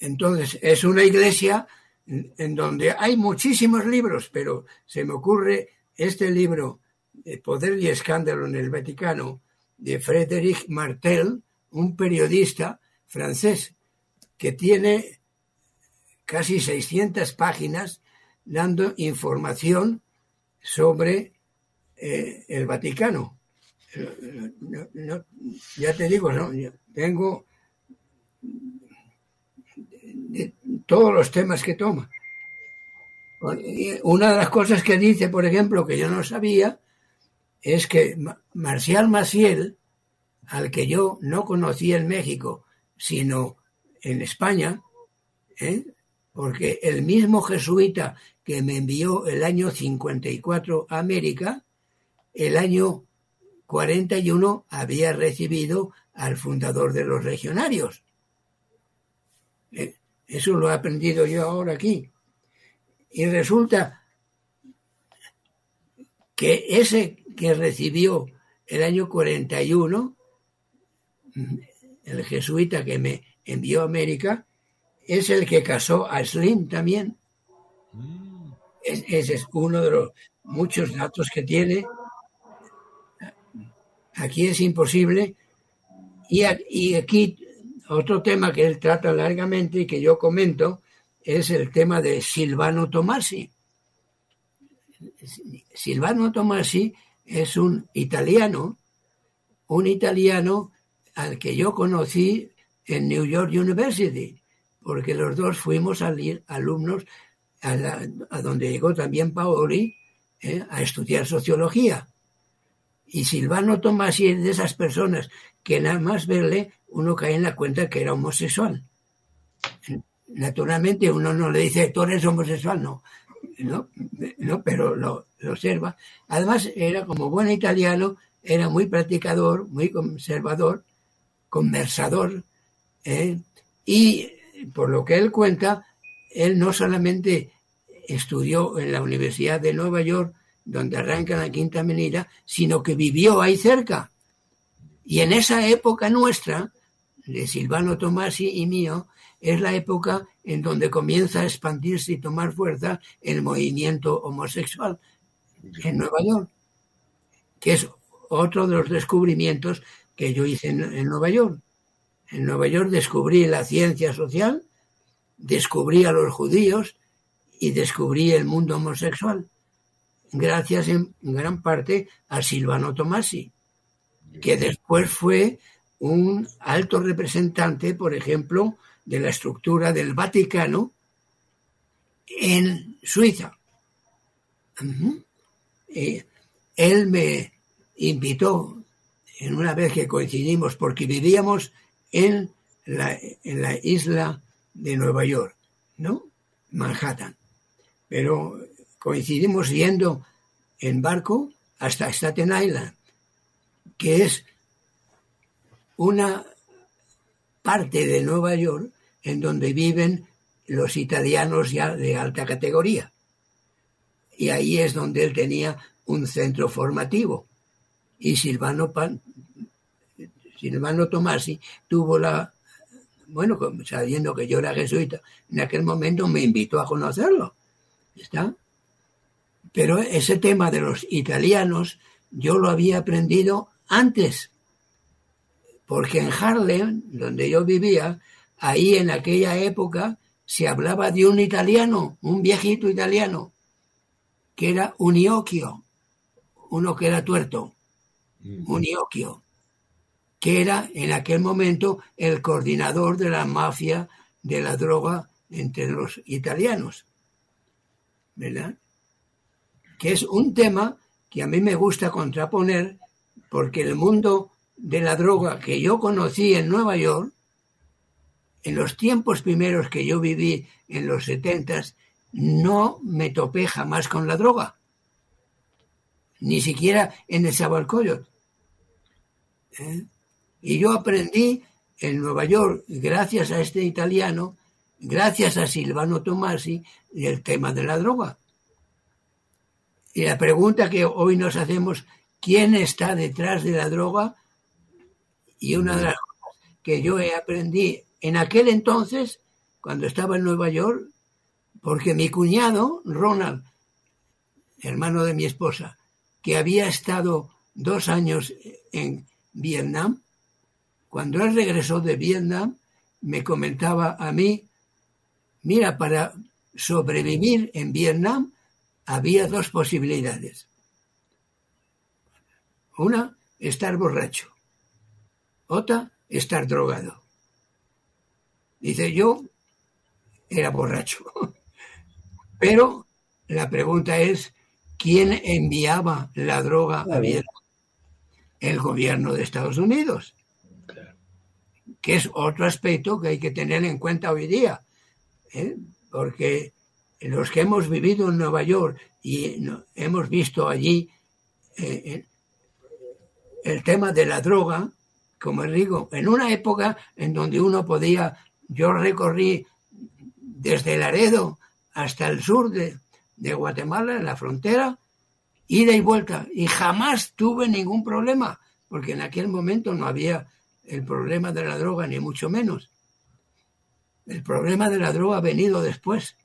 Entonces, es una iglesia en donde hay muchísimos libros, pero se me ocurre este libro, Poder y Escándalo en el Vaticano, de Frédéric Martel, un periodista francés que tiene casi 600 páginas dando información sobre eh, el Vaticano. ya te digo, ¿no? tengo de todos los temas que toma. Una de las cosas que dice, por ejemplo, que yo no sabía, es que Marcial Maciel, al que yo no conocí en México, sino en España, ¿eh? porque el mismo jesuita que me envió el año 54 a América, el año 41 había recibido al fundador de los legionarios. Eh, eso lo he aprendido yo ahora aquí. Y resulta que ese que recibió el año 41, el jesuita que me envió a América, es el que casó a Slim también. ese es uno de los muchos datos que tiene. Aquí es imposible. Y aquí otro tema que él trata largamente y que yo comento es el tema de Silvano Tomasi. Silvano Tomasi es un italiano, un italiano al que yo conocí en New York University, porque los dos fuimos alumnos a, donde llegó también Paoli eh, a estudiar sociología. Y Silvano Tomasi es de esas personas que nada más verle uno cae en la cuenta que era homosexual. Naturalmente uno no le dice, tú eres homosexual, no, no, no pero lo, observa. Además era como buen italiano, era muy practicador, muy conservador, conversador, ¿eh? y por lo que él cuenta, él no solamente estudió en la Universidad de Nueva York, donde arranca la Quinta Avenida, sino que vivió ahí cerca. Y en esa época nuestra, de Silvano Tomasi y mío, es la época en donde comienza a expandirse y tomar fuerza el movimiento homosexual en Nueva York, que es otro de los descubrimientos que yo hice en, en Nueva York. En Nueva York descubrí la ciencia social, descubrí a los judíos y descubrí el mundo homosexual, gracias en gran parte a Silvano Tomasi, que después fue un alto representante, por ejemplo, de la estructura del Vaticano en Suiza. Eh, él me invitó en una vez que coincidimos, porque vivíamos en la, en la isla de Nueva York, ¿no? Manhattan. Pero coincidimos yendo en barco hasta Staten Island, que es una parte de Nueva York en donde viven los italianos ya de alta categoría. Y ahí es donde él tenía un centro formativo. Y Silvano, Pan, Silvano Tomasi tuvo la, bueno, sabiendo que yo era jesuita, en aquel momento me invitó a conocerlo. ¿Está? Pero ese tema de los italianos yo lo había aprendido antes, porque en Harlem, donde yo vivía, ahí en aquella época se hablaba de un italiano, un viejito italiano, que era Uniocchio, uno que era tuerto, Uniocchio, que era en aquel momento el coordinador de la mafia de la droga entre los italianos. ¿Verdad? Que es un tema que a mí me gusta contraponer porque el mundo de la droga que yo conocí en Nueva York en los tiempos primeros que yo viví en los setentas, no me topé jamás con la droga. Ni siquiera en el Sabalcoyot. ¿Eh? Y yo aprendí en Nueva York, gracias a este italiano, gracias a Silvano Tomasi, el tema de la droga. Y la pregunta que hoy nos hacemos, ¿quién está detrás de la droga? Y una de las cosas que yo he aprendido en aquel entonces, cuando estaba en Nueva York, porque mi cuñado, Ronald, hermano de mi esposa, que había estado dos años en Vietnam, cuando él regresó de Vietnam, me comentaba a mí, mira, para sobrevivir en Vietnam había dos posibilidades. Una, estar borracho. Otra, estar drogado. Dice, yo era borracho. Pero la pregunta es, ¿quién enviaba la droga a Vietnam? El gobierno de Estados Unidos. Que es otro aspecto que hay que tener en cuenta hoy día. ¿eh? Porque los que hemos vivido en Nueva York y hemos visto allí eh, el tema de la droga, como digo, en una época en donde uno podía yo recorrí desde Laredo hasta el sur de, Guatemala, en la frontera, ida y vuelta, y jamás tuve ningún problema, porque en aquel momento no había el problema de la droga, ni mucho menos. El problema de la droga ha venido después.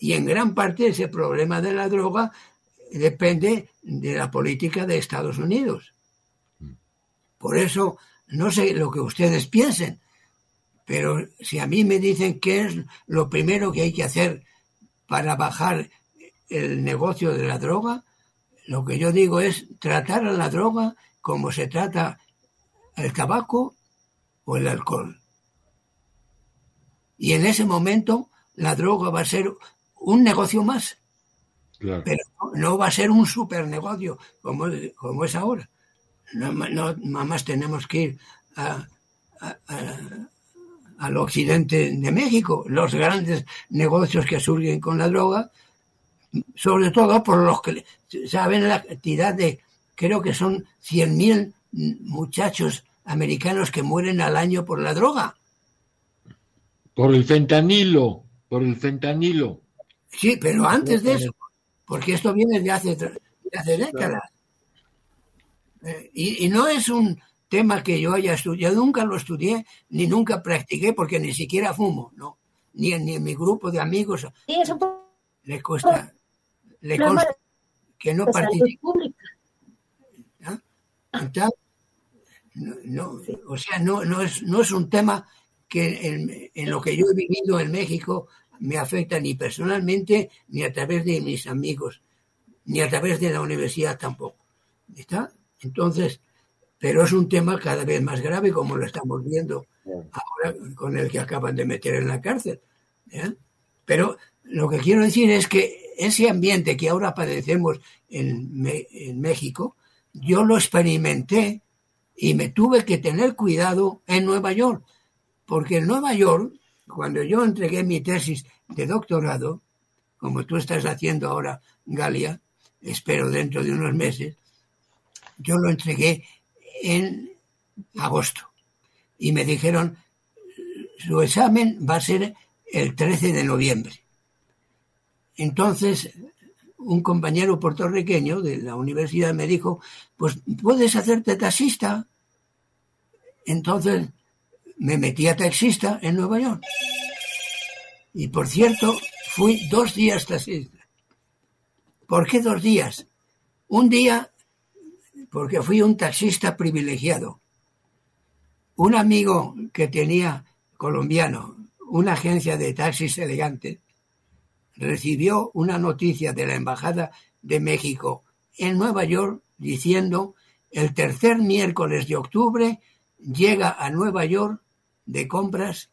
Y en gran parte ese problema de la droga depende de la política de Estados Unidos. Por eso, no sé lo que ustedes piensen, pero si a mí me dicen qué es lo primero que hay que hacer para bajar el negocio de la droga, lo que yo digo es tratar a la droga como se trata el tabaco o el alcohol. Y en ese momento la droga va a ser un negocio más. Pero no, va a ser un super negocio como, como es ahora. No, no, más tenemos que ir a al occidente de México, los grandes negocios que surgen con la droga, sobre todo por los que saben la cantidad de, creo que son 100.000 muchachos americanos que mueren al año por la droga. Por el fentanilo. por el fentanilo. Sí, pero antes de eso, porque esto viene de hace, de hace décadas. Eh, y, y no es un tema que yo haya estudiado, nunca lo estudié, ni nunca practiqué, porque ni siquiera fumo, ¿no? Ni, en- ni en mi grupo de amigos Sí, es un poco le cuesta, le consta que no participe. pública. Entonces, no, no, o sea, no, no, es, no es un tema que en, en lo que yo he vivido en México me afecta ni personalmente, ni a través de mis amigos, ni a través de la universidad tampoco. ¿Está? Entonces, pero es un tema cada vez más grave, como lo estamos viendo ahora con el que acaban de meter en la cárcel. Pero lo que quiero decir es que ese ambiente que ahora padecemos en, en México, yo lo experimenté y me tuve que tener cuidado en Nueva York, porque en Nueva York, cuando yo entregué mi tesis de doctorado, como tú estás haciendo ahora, Galia, espero dentro de unos meses, yo lo entregué en agosto y me dijeron, su examen va a ser el 13 de noviembre. Entonces, un compañero puertorriqueño de la universidad me dijo, pues puedes hacerte taxista. Entonces me metí a taxista en Nueva York. Y por cierto, fui dos días taxista. ¿Por qué dos días? Un día porque fui un taxista privilegiado. Un amigo que tenía colombiano, una agencia de taxis elegante, recibió una noticia de la Embajada de México en Nueva York diciendo el tercer miércoles de octubre llega a Nueva York de compras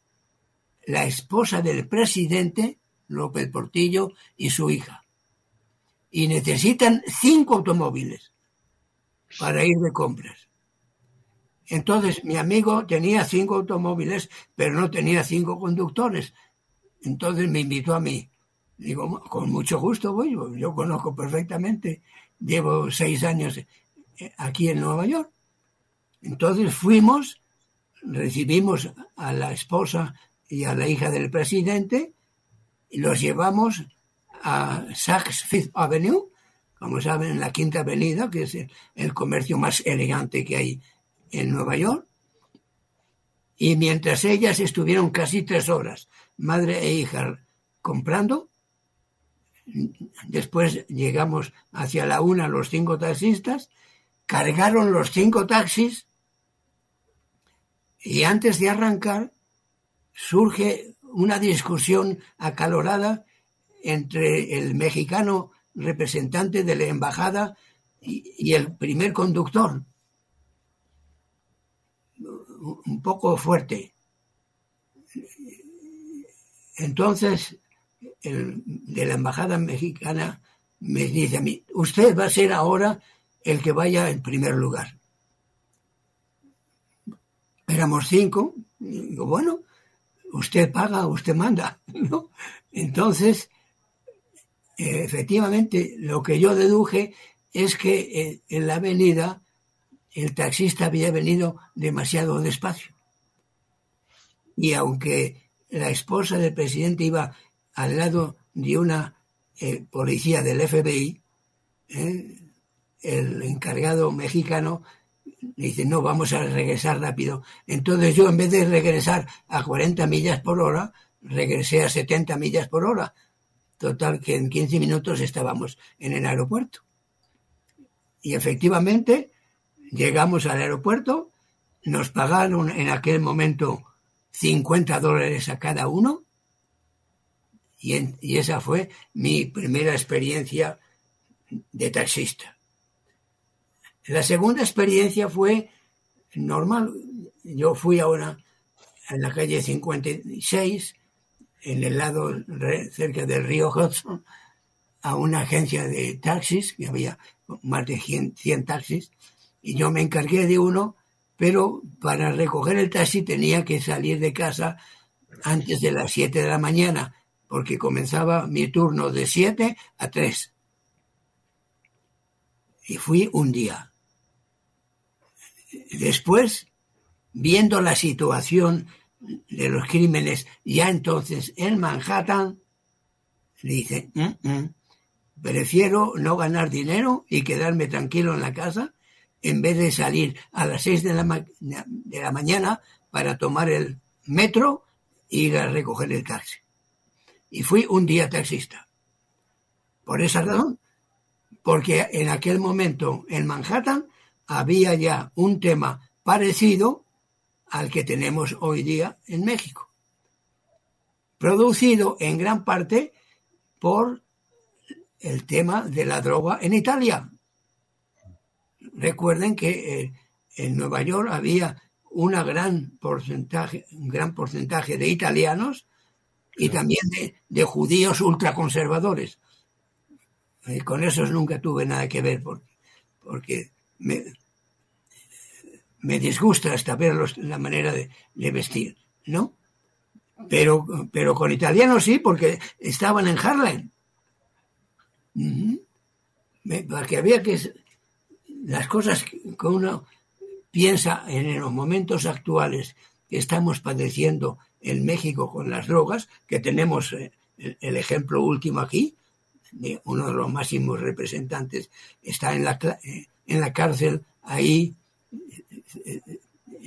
la esposa del presidente, López Portillo, y su hija. Y necesitan cinco automóviles para ir de compras. Entonces mi amigo tenía cinco automóviles, pero no tenía cinco conductores. Entonces me invitó a mí. Digo, con mucho gusto voy, yo conozco perfectamente, llevo seis años eh, aquí en Nueva York. Entonces fuimos, recibimos a la esposa y a la hija del presidente y los llevamos a Saks Fifth Avenue, como saben, en la Quinta Avenida, que es el, comercio más elegante que hay en Nueva York. Y mientras ellas estuvieron casi tres horas, madre e hija, comprando, después llegamos hacia la una los cinco taxistas, cargaron los cinco taxis y antes de arrancar surge una discusión acalorada entre el mexicano representante de la embajada y, el primer conductor. Un poco fuerte. Entonces, el, de la embajada mexicana me dice a mí, usted va a ser ahora el que vaya en primer lugar. Éramos cinco, digo, bueno, usted paga, usted manda, ¿no? Entonces, efectivamente, lo que yo deduje es que eh, en la avenida el taxista había venido demasiado despacio. Y aunque la esposa del presidente iba al lado de una eh, policía del FBI, eh, el encargado mexicano dice, no, vamos a regresar rápido. Entonces yo en vez de regresar a 40 millas por hora, regresé a 70 millas por hora. Total que en 15 minutos estábamos en el aeropuerto. Y efectivamente llegamos al aeropuerto, nos pagaron en aquel momento 50 dólares a cada uno y, y, esa fue mi primera experiencia de taxista. La segunda experiencia fue normal. Yo fui ahora en la calle 56, en el lado cerca del río Hudson, a una agencia de taxis, que había más de 100, 100 taxis, y yo me encargué de uno, pero para recoger el taxi tenía que salir de casa antes de las 7 de la mañana, porque comenzaba mi turno de 7 a 3. Y fui un día. Después, viendo la situación de los crímenes ya entonces en Manhattan, dice, "Mm, mm, prefiero no ganar dinero y quedarme tranquilo en la casa en vez de salir a las seis de la, de la mañana para tomar el metro e ir a recoger el taxi. Y fui un día taxista. Por esa razón, porque en aquel momento en Manhattan había ya un tema parecido al que tenemos hoy día en México, producido en gran parte por el tema de la droga en Italia. Recuerden que eh, en Nueva York había una gran porcentaje, un gran porcentaje de italianos y también de, de judíos ultraconservadores. Eh, con esos nunca tuve nada que ver porque, porque me, me disgusta hasta verlos la manera de, de vestir, ¿no? Pero, pero con italianos sí, porque estaban en Harlem. Me- Porque había que las cosas que uno piensa en los momentos actuales que estamos padeciendo en México con las drogas, que tenemos eh, el, ejemplo último aquí, uno de los máximos representantes está en la, eh, en la cárcel ahí, eh, eh,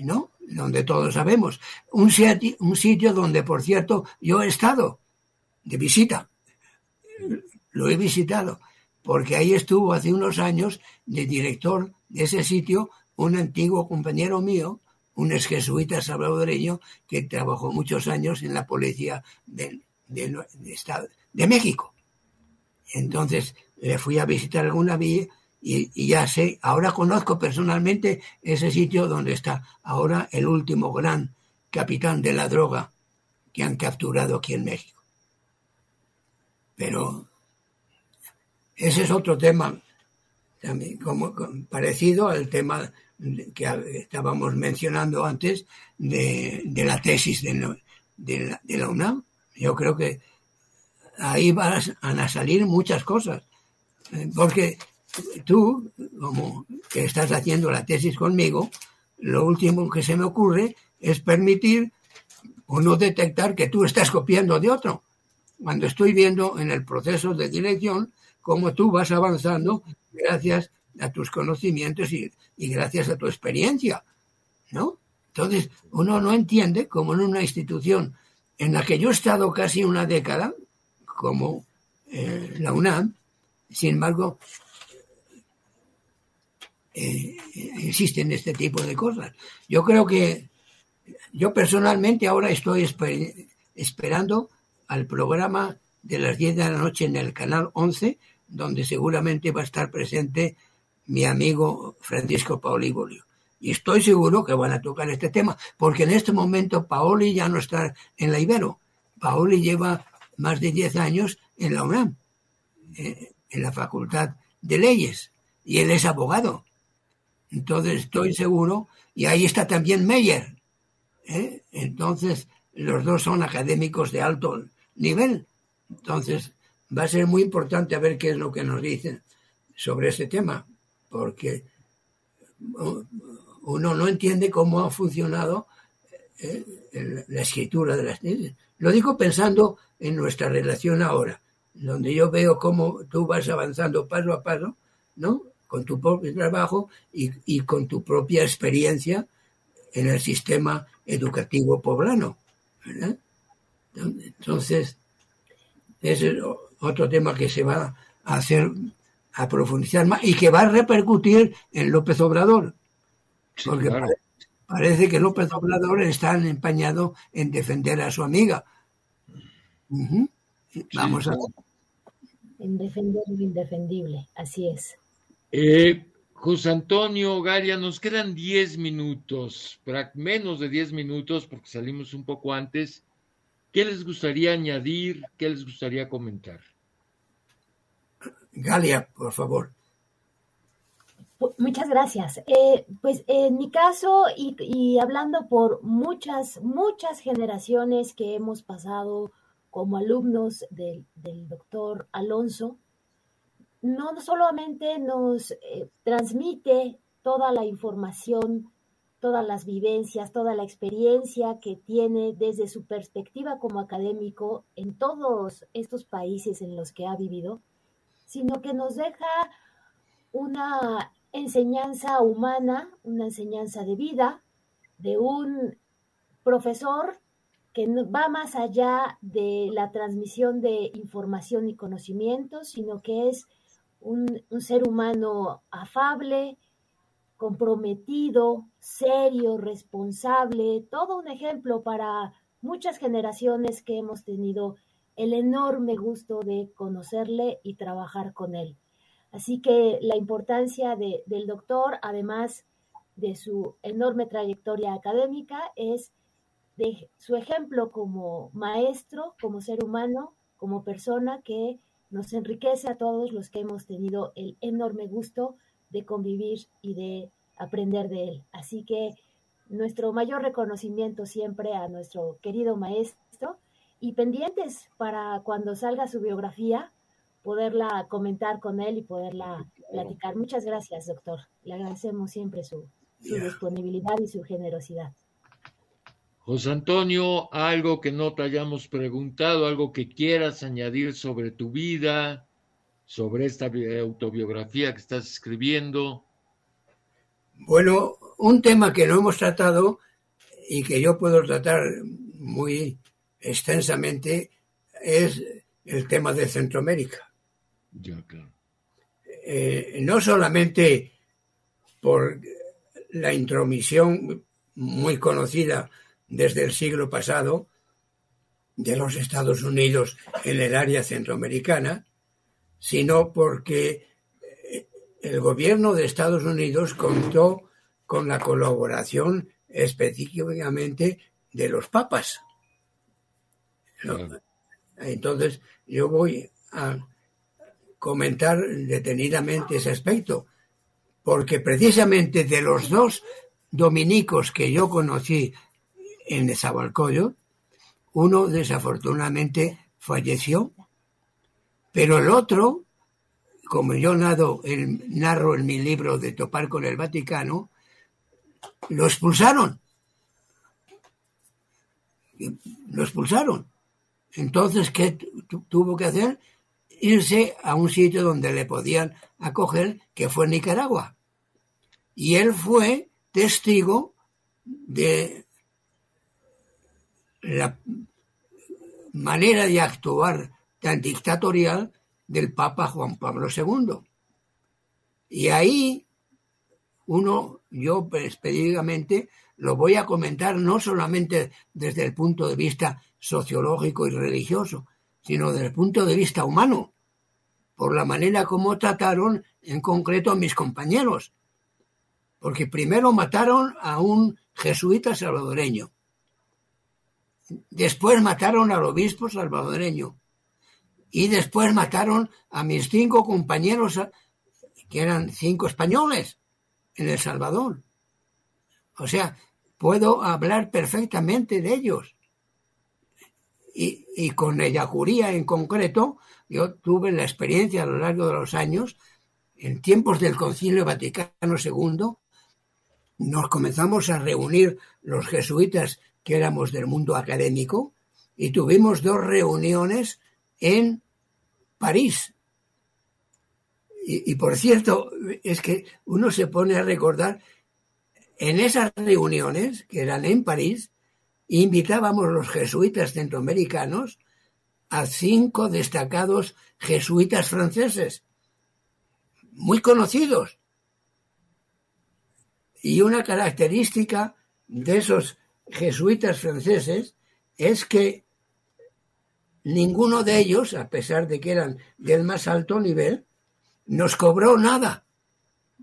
¿no? Donde todos sabemos. Un sitio, donde, por cierto, yo he estado de visita. Lo he visitado porque ahí estuvo hace unos años de director de ese sitio un antiguo compañero mío, un ex jesuita salvadoreño que trabajó muchos años en la policía de, Estado- de México. Entonces le fui a visitar alguna y, y ya sé, ahora conozco personalmente ese sitio donde está ahora el último gran capitán de la droga que han capturado aquí en México. Pero ese es otro tema también como, parecido al tema que estábamos mencionando antes de, la tesis de, de la, de la UNAM. Yo creo que ahí van a salir muchas cosas. Eh, Porque tú, como que estás haciendo la tesis conmigo, lo último que se me ocurre es permitir o no detectar que tú estás copiando de otro. Cuando estoy viendo en el proceso de dirección cómo tú vas avanzando gracias a tus conocimientos y, gracias a tu experiencia, ¿no? Entonces, uno no entiende cómo en una institución en la que yo he estado casi una década, como eh, la UNAM, sin embargo, eh, existen este tipo de cosas. Yo creo que yo personalmente ahora estoy esper- esperando al programa de las 10 de la noche en el canal 11, donde seguramente va a estar presente mi amigo Francisco Paoli Bolio. Y estoy seguro que van a tocar este tema, porque en este momento Paoli ya no está en la Ibero. Paoli lleva más de 10 años en la UNAM, eh, en la Facultad de Leyes, y él es abogado. Entonces estoy seguro, y ahí está también Meyer. ¿eh? Entonces, los dos son académicos de alto nivel. Entonces, va a ser muy importante a ver qué es lo que nos dicen sobre este tema, porque uno no entiende cómo ha funcionado eh, la escritura de las leyes. Lo digo pensando en nuestra relación ahora, donde yo veo cómo tú vas avanzando paso a paso, ¿no? Con tu propio trabajo y, y con tu propia experiencia en el sistema educativo poblano, ¿verdad? Entonces, ese es otro tema que se va a hacer, a profundizar más y que va a repercutir en López Obrador. Sí, Porque claro. parece que López Obrador está empeñado en defender a su amiga. Vamos a En defender lo indefendible, así es. Eh, José Antonio Garia, nos quedan 10 minutos, menos de 10 minutos porque salimos un poco antes. ¿Qué les gustaría añadir? ¿Qué les gustaría comentar? Galia, por favor. Pu- Muchas gracias. Eh, pues en mi caso, y, y hablando por muchas, muchas generaciones que hemos pasado como alumnos del, del doctor Alonso, no solamente nos eh, transmite toda la información todas las vivencias, toda la experiencia que tiene desde su perspectiva como académico en todos estos países en los que ha vivido, sino que nos deja una enseñanza humana, una enseñanza de vida, de un profesor que va más allá de la transmisión de información y conocimientos, sino que es un, ser humano afable, comprometido, serio, responsable, todo un ejemplo para muchas generaciones que hemos tenido el enorme gusto de conocerle y trabajar con él. Así que la importancia de, del doctor, además de su enorme trayectoria académica, es de su ejemplo como maestro, como ser humano, como persona que nos enriquece a todos los que hemos tenido el enorme gusto de convivir y de aprender de él. Así que nuestro mayor reconocimiento siempre a nuestro querido maestro y pendientes para cuando salga su biografía, poderla comentar con él y poderla platicar. Muchas gracias, doctor. Le agradecemos siempre su, su yeah. disponibilidad y su generosidad. José Antonio, algo que no te hayamos preguntado, algo que quieras añadir sobre tu vida, sobre esta autobiografía que estás escribiendo. Bueno, un tema que no hemos tratado y que yo puedo tratar muy extensamente es el tema de Centroamérica. Ya, claro. Eh, no solamente por la intromisión muy conocida desde el siglo pasado de los Estados Unidos en el área centroamericana, sino porque el gobierno de Estados Unidos contó con la colaboración específicamente de los papas. Entonces, yo voy a comentar detenidamente ese aspecto, porque precisamente de los dos dominicos que yo conocí en Nezahualcóyotl, uno desafortunadamente falleció, pero el otro, como yo narro, el, narro en mi libro de Topar con el Vaticano, lo expulsaron. Lo expulsaron. Entonces, ¿qué tuvo que hacer? Irse a un sitio donde le podían acoger, que fue Nicaragua. Y él fue testigo de la manera de actuar tan dictatorial del Papa Juan Pablo II. Y ahí uno, yo específicamente, lo voy a comentar no solamente desde el punto de vista sociológico y religioso, sino desde el punto de vista humano, por la manera como trataron en concreto a mis compañeros. Porque primero mataron a un jesuita salvadoreño, después mataron al obispo salvadoreño y después mataron a mis cinco compañeros, que eran cinco españoles, en El Salvador. O sea, puedo hablar perfectamente de ellos. Y, y con Ellacuría en concreto, yo tuve la experiencia a lo largo de los años, en tiempos del Concilio Vaticano II, nos comenzamos a reunir los jesuitas que éramos del mundo académico y tuvimos dos reuniones en París. Y, y, por cierto, es que uno se pone a recordar, en esas reuniones, que eran en París, invitábamos los jesuitas centroamericanos a cinco destacados jesuitas franceses, muy conocidos. Y una característica de esos jesuitas franceses es que ninguno de ellos, a pesar de que eran del más alto nivel, nos cobró nada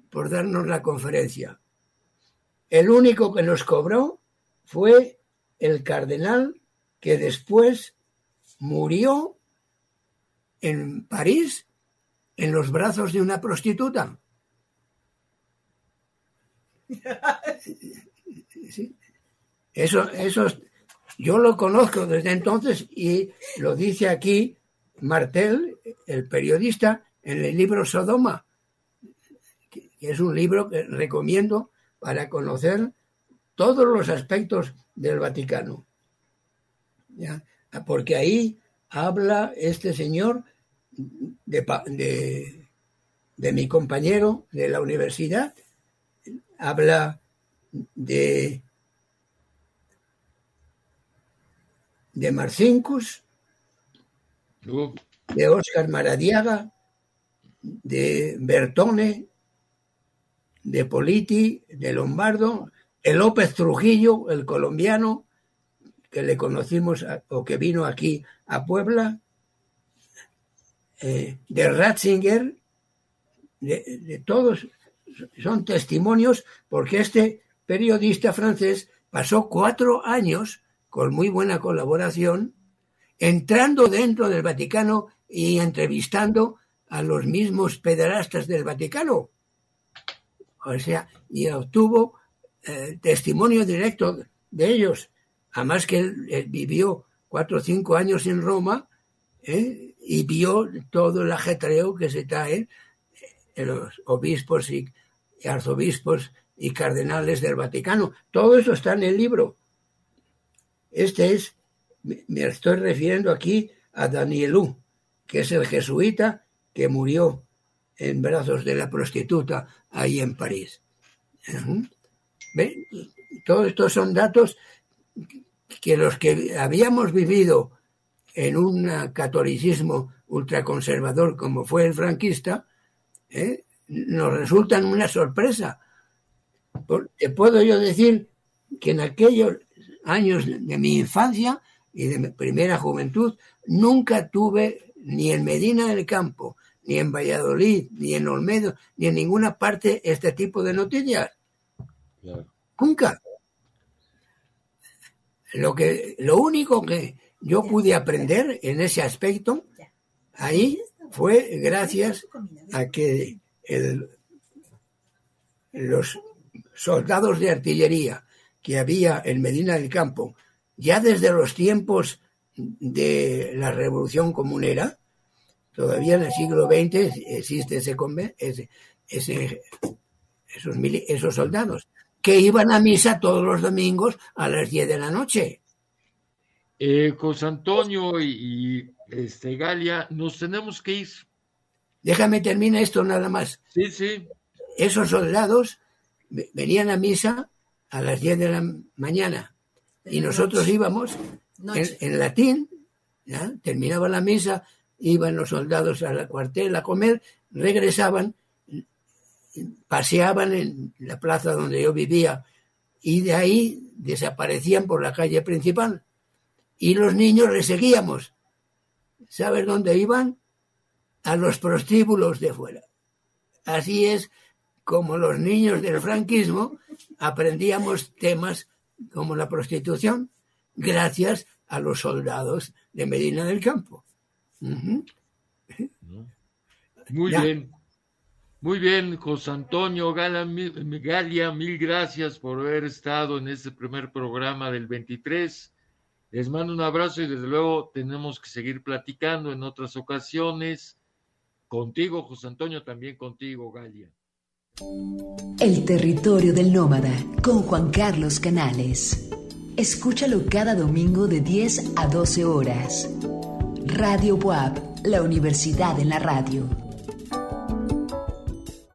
por darnos la conferencia. El único que nos cobró fue el cardenal que después murió en París en los brazos de una prostituta. Sí. Eso, eso, yo lo conozco desde entonces y lo dice aquí Martel, el periodista, en el libro Sodoma, que es un libro que recomiendo para conocer todos los aspectos del Vaticano. Porque ahí habla este señor de, de, mi compañero de la universidad, habla de, de Marcincus, de Oscar Maradiaga, de Bertone, de Politi, de Lombardo, el López Trujillo, el colombiano, que le conocimos o que vino aquí a Puebla, eh, de Ratzinger, de, todos, son testimonios porque este periodista francés pasó cuatro años con muy buena colaboración entrando dentro del Vaticano y entrevistando a los mismos pederastas del Vaticano. O sea, y obtuvo eh, testimonio directo de ellos. Además que él, vivió cuatro o cinco años en Roma ¿eh? y vio todo el ajetreo que se trae en los obispos y, arzobispos y cardenales del Vaticano. Todo eso está en el libro. Este es, me estoy refiriendo aquí a Danielú, que es el jesuita que murió en brazos de la prostituta ahí en París. Todos estos son datos que los que habíamos vivido en un catolicismo ultraconservador como fue el franquista, ¿eh? nos resultan una sorpresa. Te puedo yo decir que en aquellos años de mi infancia y de mi primera juventud nunca tuve ni en Medina del Campo, ni en Valladolid, ni en Olmedo, ni en ninguna parte este tipo de noticias. Nunca. Lo, que, lo único que yo pude aprender en ese aspecto ahí fue gracias a que los soldados de artillería que había en Medina del Campo, ya desde los tiempos de la Revolución Comunera, todavía en el siglo XX existe ese, ese, esos, esos soldados que iban a misa todos los domingos a las 10 de la noche. Eh, José Antonio y, este, Galia, nos tenemos que ir. Déjame terminar esto nada más. Sí, sí. Esos soldados venían a misa a las 10 de la mañana y nosotros íbamos en, latín, terminaba la misa, iban los soldados a la cuartel a comer, regresaban, paseaban en la plaza donde yo vivía y de ahí desaparecían por la calle principal y los niños le seguíamos. ¿Sabes dónde iban? A los prostíbulos de fuera. Así es como los niños del franquismo aprendíamos temas como la prostitución gracias a los soldados de Medina del Campo. Muy bien. Muy bien, José Antonio Galia, mil gracias por haber estado en este primer programa del 23. Les mando un abrazo y desde luego tenemos que seguir platicando en otras ocasiones. Contigo, José Antonio, también contigo, Galia. El territorio del nómada con Juan Carlos Canales. Escúchalo cada domingo de 10 a 12 horas. Radio Boab, la universidad en la radio.